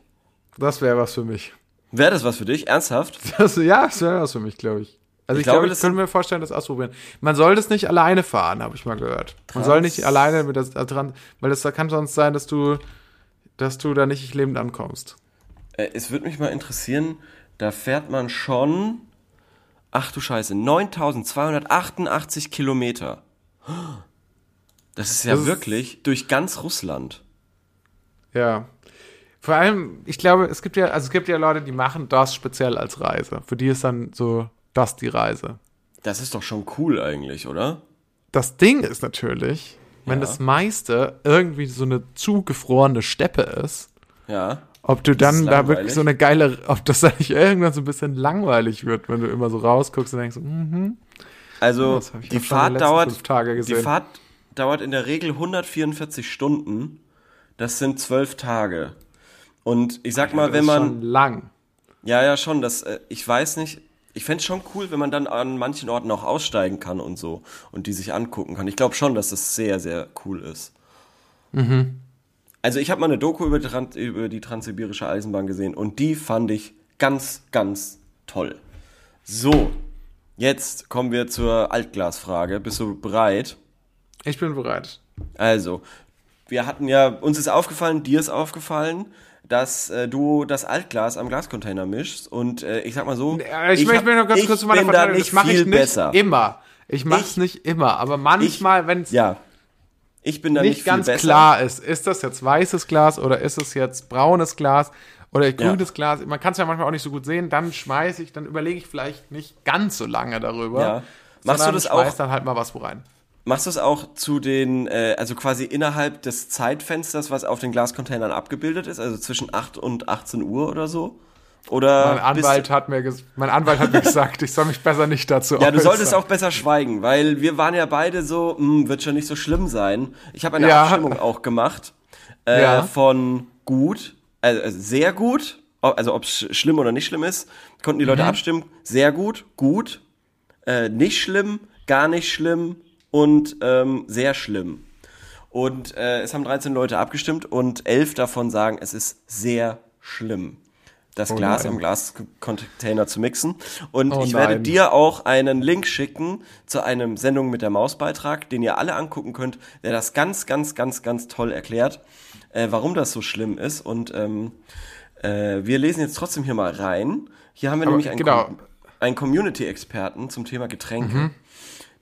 Das wäre was für mich. Wäre das was für dich? Ernsthaft? Das, ja, das wäre was für mich, glaube ich. Also Ich ich, glaube, glaube, ich das- könnte mir vorstellen, das ausprobieren. Man soll das nicht alleine fahren, habe ich mal gehört. Man soll nicht alleine mit das äh, dran, weil das kann sonst sein, dass du, dass du da nicht lebend ankommst. Äh, es würde mich mal interessieren, da fährt man schon, ach du Scheiße, 9288 Kilometer. Das ist ja Das ist- wirklich durch ganz Russland. Ja. Vor allem, ich glaube, es gibt ja, also es gibt ja Leute, die machen das speziell als Reise. Für die ist dann so das die Reise. Das ist doch schon cool eigentlich, oder? Das Ding ist natürlich, wenn Ja. das meiste irgendwie so eine zugefrorene Steppe ist, Ja. ob du dann da wirklich so eine geile, ob das da nicht irgendwann so ein bisschen langweilig wird, wenn du immer so rausguckst und denkst, mhm, Also ich die Fahrt dauert, die. Fahrt dauert in der Regel 144 Stunden. Das sind zwölf Tage. Und ich sag mal, das wenn man schon lang. Ja, ja, schon. Das, äh, ich weiß nicht. Ich fänd's schon cool, wenn man dann an manchen Orten auch aussteigen kann und so und die sich angucken kann. Ich glaube schon, dass das sehr, sehr cool ist. Also ich habe mal eine Doku über die, Trans über die transsibirische Eisenbahn gesehen und die fand ich ganz, ganz toll. So, jetzt kommen wir zur Altglasfrage. Bist du bereit? Ich bin bereit. Also, wir hatten ja, uns ist aufgefallen, dir ist aufgefallen, dass äh, du das Altglas am Glascontainer mischst und äh, ich sag mal so, Ja, ich, ich, hab- möchte noch ganz kurz zu meiner Verteidigung. nicht Das mache ich nicht besser. immer. Ich mache Ich- es nicht immer, aber manchmal, wenn es Ja, ich bin da nicht, nicht ganz besser. klar ist, ist das jetzt weißes Glas oder ist es jetzt braunes Glas oder grünes Glas, man kann es ja manchmal auch nicht so gut sehen, dann schmeiße ich, dann überlege ich vielleicht nicht ganz so lange darüber. Ja. Machst du das auch- dann halt mal was wo rein. Machst du es auch zu den, äh, also quasi innerhalb des Zeitfensters, was auf den Glascontainern abgebildet ist, also zwischen 8 und 18 Uhr oder so? Oder Mein Anwalt hat mir mein Anwalt hat mir gesagt, ich soll mich besser nicht dazu Ja, du solltest auch besser schweigen, weil wir waren ja beide so, hm, wird schon nicht so schlimm sein. Ich habe eine Ja. Abstimmung auch gemacht äh, Ja. von gut, also sehr gut, also ob es schlimm oder nicht schlimm ist, konnten die Mhm. Leute abstimmen. Sehr gut, gut, äh, nicht schlimm, gar nicht schlimm und ähm, sehr schlimm. Und äh, es haben 13 Leute abgestimmt und 11 davon sagen, es ist sehr schlimm, das Oh Glas nein. am Glascontainer zu mixen. Und Oh ich werde nein. dir auch einen Link schicken zu einem Sendung mit der Maus-Beitrag, den ihr alle angucken könnt, der das ganz, ganz, ganz, ganz toll erklärt, äh, warum das so schlimm ist. Und ähm, äh, wir lesen jetzt trotzdem hier mal rein. Hier haben wir Aber nämlich einen, genau. Com einen Community-Experten zum Thema Getränke.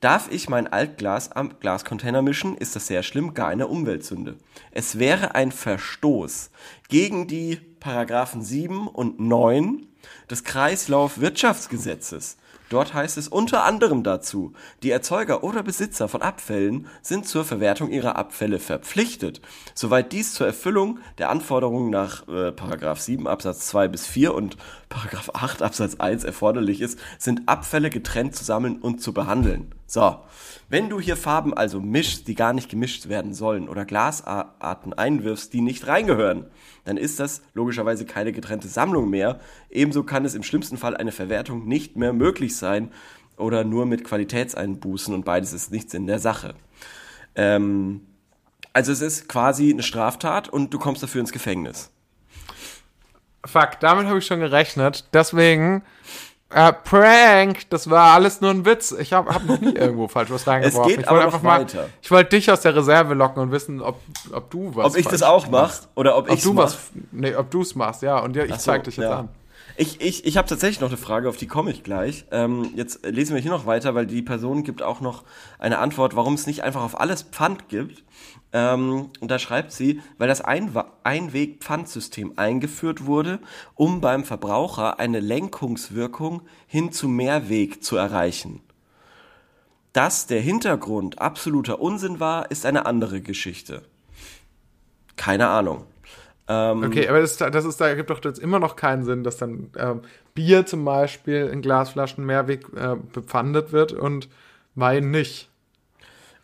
Darf ich mein Altglas am Glascontainer mischen, ist das sehr schlimm, gar eine Umweltsünde. Es wäre ein Verstoß gegen die Paragraphen 7 und 9 des Kreislaufwirtschaftsgesetzes. Dort heißt es unter anderem dazu, die Erzeuger oder Besitzer von Abfällen sind zur Verwertung ihrer Abfälle verpflichtet, soweit dies zur Erfüllung der Anforderungen nach äh, Paragraph 7 Absatz 2 bis 4 und Paragraph 8 Absatz 1 erforderlich ist, sind Abfälle getrennt zu sammeln und zu behandeln. So, wenn du hier Farben also mischst, die gar nicht gemischt werden sollen oder Glasarten einwirfst, die nicht reingehören, dann ist das logischerweise keine getrennte Sammlung mehr. Ebenso kann es im schlimmsten Fall eine Verwertung nicht mehr möglich sein oder nur mit Qualitätseinbußen und beides ist nichts in der Sache. Ähm, also es ist quasi eine Straftat und du kommst dafür ins Gefängnis. Fuck, damit habe ich schon gerechnet. Deswegen, äh, Prank, das war alles nur ein Witz. Ich habe hab noch nie irgendwo falsch was reingeworfen. Es geht ich wollte einfach mal, weiter. ich wollte dich aus der Reserve locken und wissen, ob, ob du was Ob ich das auch mache oder ob, Ob ich's du mach. was, nee, ob du es machst, ja. Und ja, ich so, zeig dich jetzt ja. an. Ich, ich, ich habe tatsächlich noch eine Frage, auf die komme ich gleich. Ähm, jetzt lesen wir hier noch weiter, weil die Person gibt auch noch eine Antwort, warum es nicht einfach auf alles Pfand gibt. Ähm, und da schreibt sie, weil das Einweg-Pfandsystem eingeführt wurde, um beim Verbraucher eine Lenkungswirkung hin zu Mehrweg zu erreichen. Dass der Hintergrund absoluter Unsinn war, ist eine andere Geschichte. Keine Ahnung. Ähm, Okay, aber das, das ist, da gibt doch jetzt immer noch keinen Sinn, dass dann ähm, Bier zum Beispiel in Glasflaschen Mehrweg äh, bepfandet wird und Wein nicht.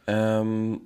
Ähm,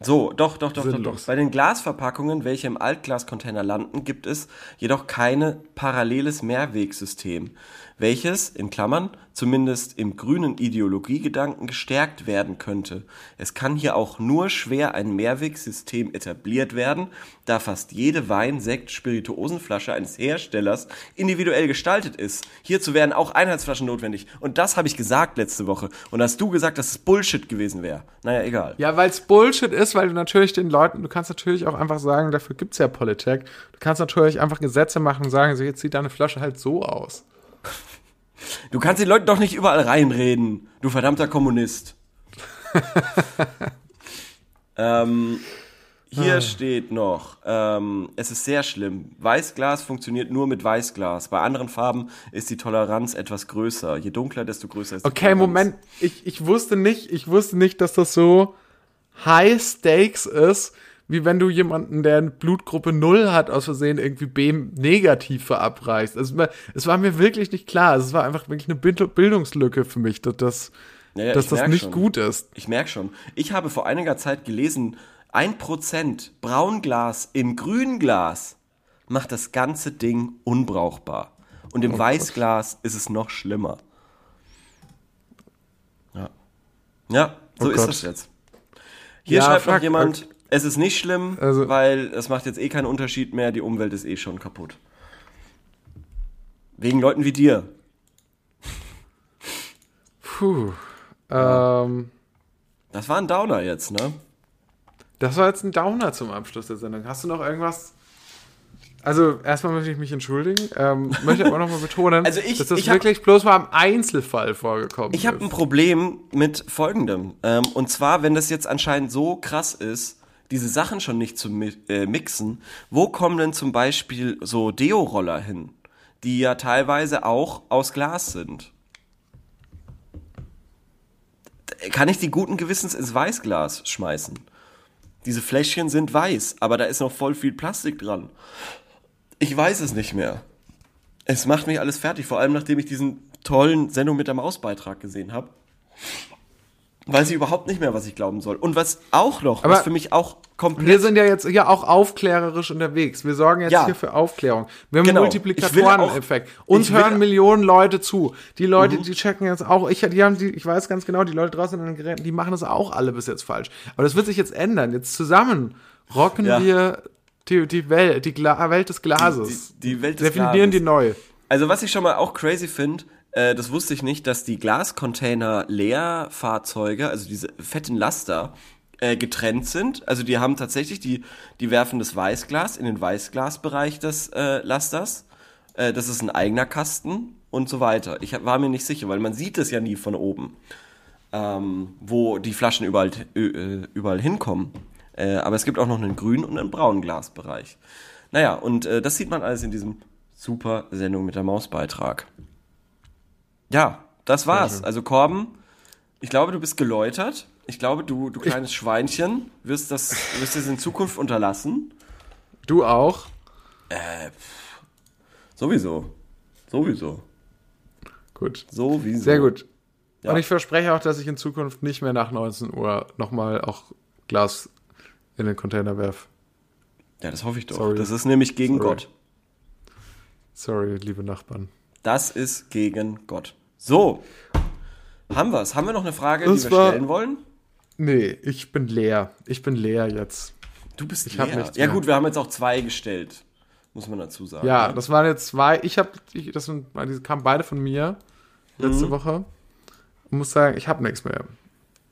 so, doch, doch, doch, doch, doch. Bei den Glasverpackungen, welche im Altglascontainer landen, gibt es jedoch keine paralleles Mehrwegsystem, welches, in Klammern, zumindest im grünen Ideologiegedanken gestärkt werden könnte. Es kann hier auch nur schwer ein Mehrwegsystem etabliert werden, da fast jede Wein-, Sekt-, Spirituosenflasche eines Herstellers individuell gestaltet ist. Hierzu wären auch Einheitsflaschen notwendig. Und das habe ich gesagt letzte Woche. Und hast du gesagt, dass es Bullshit gewesen wäre. Naja, egal. Ja, weil es Bullshit ist, weil du natürlich den Leuten, du kannst natürlich auch einfach sagen, dafür gibt's ja Politik. Du kannst natürlich einfach Gesetze machen und sagen, so jetzt sieht deine Flasche halt so aus. Du kannst den Leuten doch nicht überall reinreden, du verdammter Kommunist. ähm, hier steht noch, ähm, es ist sehr schlimm. Weißglas funktioniert nur mit Weißglas. Bei anderen Farben ist die Toleranz etwas größer. Je dunkler, desto größer ist die Okay, Toleranz. Moment, ich, ich wusste nicht, ich wusste nicht, dass das so High Stakes ist, wie wenn du jemanden, der eine Blutgruppe 0 hat, aus Versehen irgendwie B negativ verabreichst. Also, es war mir wirklich nicht klar. Es war einfach wirklich eine Bild- Bildungslücke für mich, dass das, Ja, ja, dass das nicht schon. gut ist. Ich merke schon. Ich habe vor einiger Zeit gelesen, 1% Braunglas im Grünglas macht das ganze Ding unbrauchbar. Und im Weißglas ist es noch schlimmer. Ja. Ja, so Oh ist Gott. das jetzt. Hier Ja, schreibt noch jemand, es ist nicht schlimm, Also- weil es macht jetzt eh keinen Unterschied mehr, die Umwelt ist eh schon kaputt. Wegen Leuten wie dir. Puh. Ähm, Das war ein Downer jetzt, ne? das war jetzt ein Downer zum Abschluss der Sendung. Hast du noch irgendwas? Also, erstmal möchte ich mich entschuldigen. Ähm, möchte aber nochmal betonen, Also ich- dass das ich hab- wirklich bloß mal im Einzelfall vorgekommen Ich habe ein ist. Problem mit folgendem. Ähm, und zwar, wenn das jetzt anscheinend so krass ist, diese Sachen schon nicht zu mi äh, mixen, wo kommen denn zum Beispiel so Deo-Roller hin, die ja teilweise auch aus Glas sind? Kann ich die guten Gewissens ins Weißglas schmeißen? Diese Fläschchen sind weiß, aber da ist noch voll viel Plastik dran. Ich weiß es nicht mehr. Es macht mich alles fertig, vor allem nachdem ich diesen tollen Sendung mit der Maus-Beitrag gesehen habe. Weiß ich überhaupt nicht mehr, was ich glauben soll. Und was auch noch, Aber was für mich auch komplett. Wir sind ja jetzt hier auch aufklärerisch unterwegs. Wir sorgen jetzt Ja. hier für Aufklärung. Wir haben Genau. einen Multiplikatoren-Effekt. Uns Mhm. hören Millionen Leute zu. Die Leute, die checken jetzt auch. Ich, die haben die, ich weiß ganz genau, die Leute draußen an den Geräten, die machen das auch alle bis jetzt falsch. Aber das wird sich jetzt ändern. Jetzt zusammen rocken Ja. wir die, die Welt, die Gla Welt des Glases. Die- die Welt des Definieren Glases. die neu. Also was ich schon mal auch crazy finde, äh, das wusste ich nicht, dass die Glascontainer Leerfahrzeuge, also diese fetten Laster, äh, getrennt sind. Also die haben tatsächlich, die, die werfen das Weißglas in den Weißglasbereich des äh, Lasters. Äh, das ist ein eigener Kasten und so weiter. Ich war mir nicht sicher, weil man sieht es ja nie von oben, ähm, wo die Flaschen überall, äh, überall hinkommen. Aber es gibt auch noch einen grünen und einen braunen Glasbereich. Naja, und das sieht man alles in diesem super Sendung mit der Maus-Beitrag. Ja, das war's. Also Korben, ich glaube, du bist geläutert. Ich glaube, du, du kleines Schweinchen, wirst das, wirst es in Zukunft unterlassen. Du auch. Sowieso. Sowieso. Gut. Sowieso. Sehr gut. Ja. Und ich verspreche auch, dass ich in Zukunft nicht mehr nach 19 Uhr nochmal auch Glas in den Container werfe. Ja, das hoffe ich doch. Sorry. Das ist nämlich gegen Sorry. Gott. Sorry, liebe Nachbarn. Das ist gegen Gott. So. Haben wir's? Haben wir noch eine Frage, Das die wir war- stellen wollen? Nee, ich bin leer. Ich bin leer jetzt. Du bist Ich leer. Ja gut, wir haben jetzt auch zwei gestellt. Muss man dazu sagen. Ja, ne? das waren jetzt zwei. Ich habe, ich, das sind, die kamen beide von mir Mhm. letzte Woche. Und muss sagen, ich habe nichts mehr.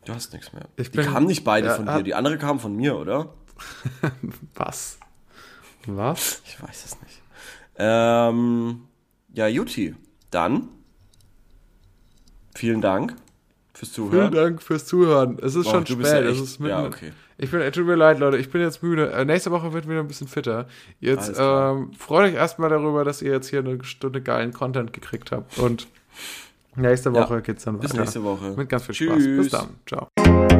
Du hast nichts mehr. Ich die bin- kamen nicht beide Ja, von dir. Die andere kam von mir, oder? Was? Was? Ich weiß es nicht. Ähm, Ja, Juti. Dann vielen Dank fürs Zuhören. Vielen Dank fürs Zuhören. Es ist Oh, schon spät. ja es ist ja, okay. Ich bin, tut mir leid, Leute. Ich bin jetzt müde. Äh, nächste Woche wird wieder ein bisschen fitter. Jetzt ähm, freut euch erstmal darüber, dass ihr jetzt hier eine Stunde geilen Content gekriegt habt. Und nächste Ja. Woche geht's dann Bis weiter. nächste Woche. Mit ganz viel Spaß. Bis Tschüss. dann. Ciao.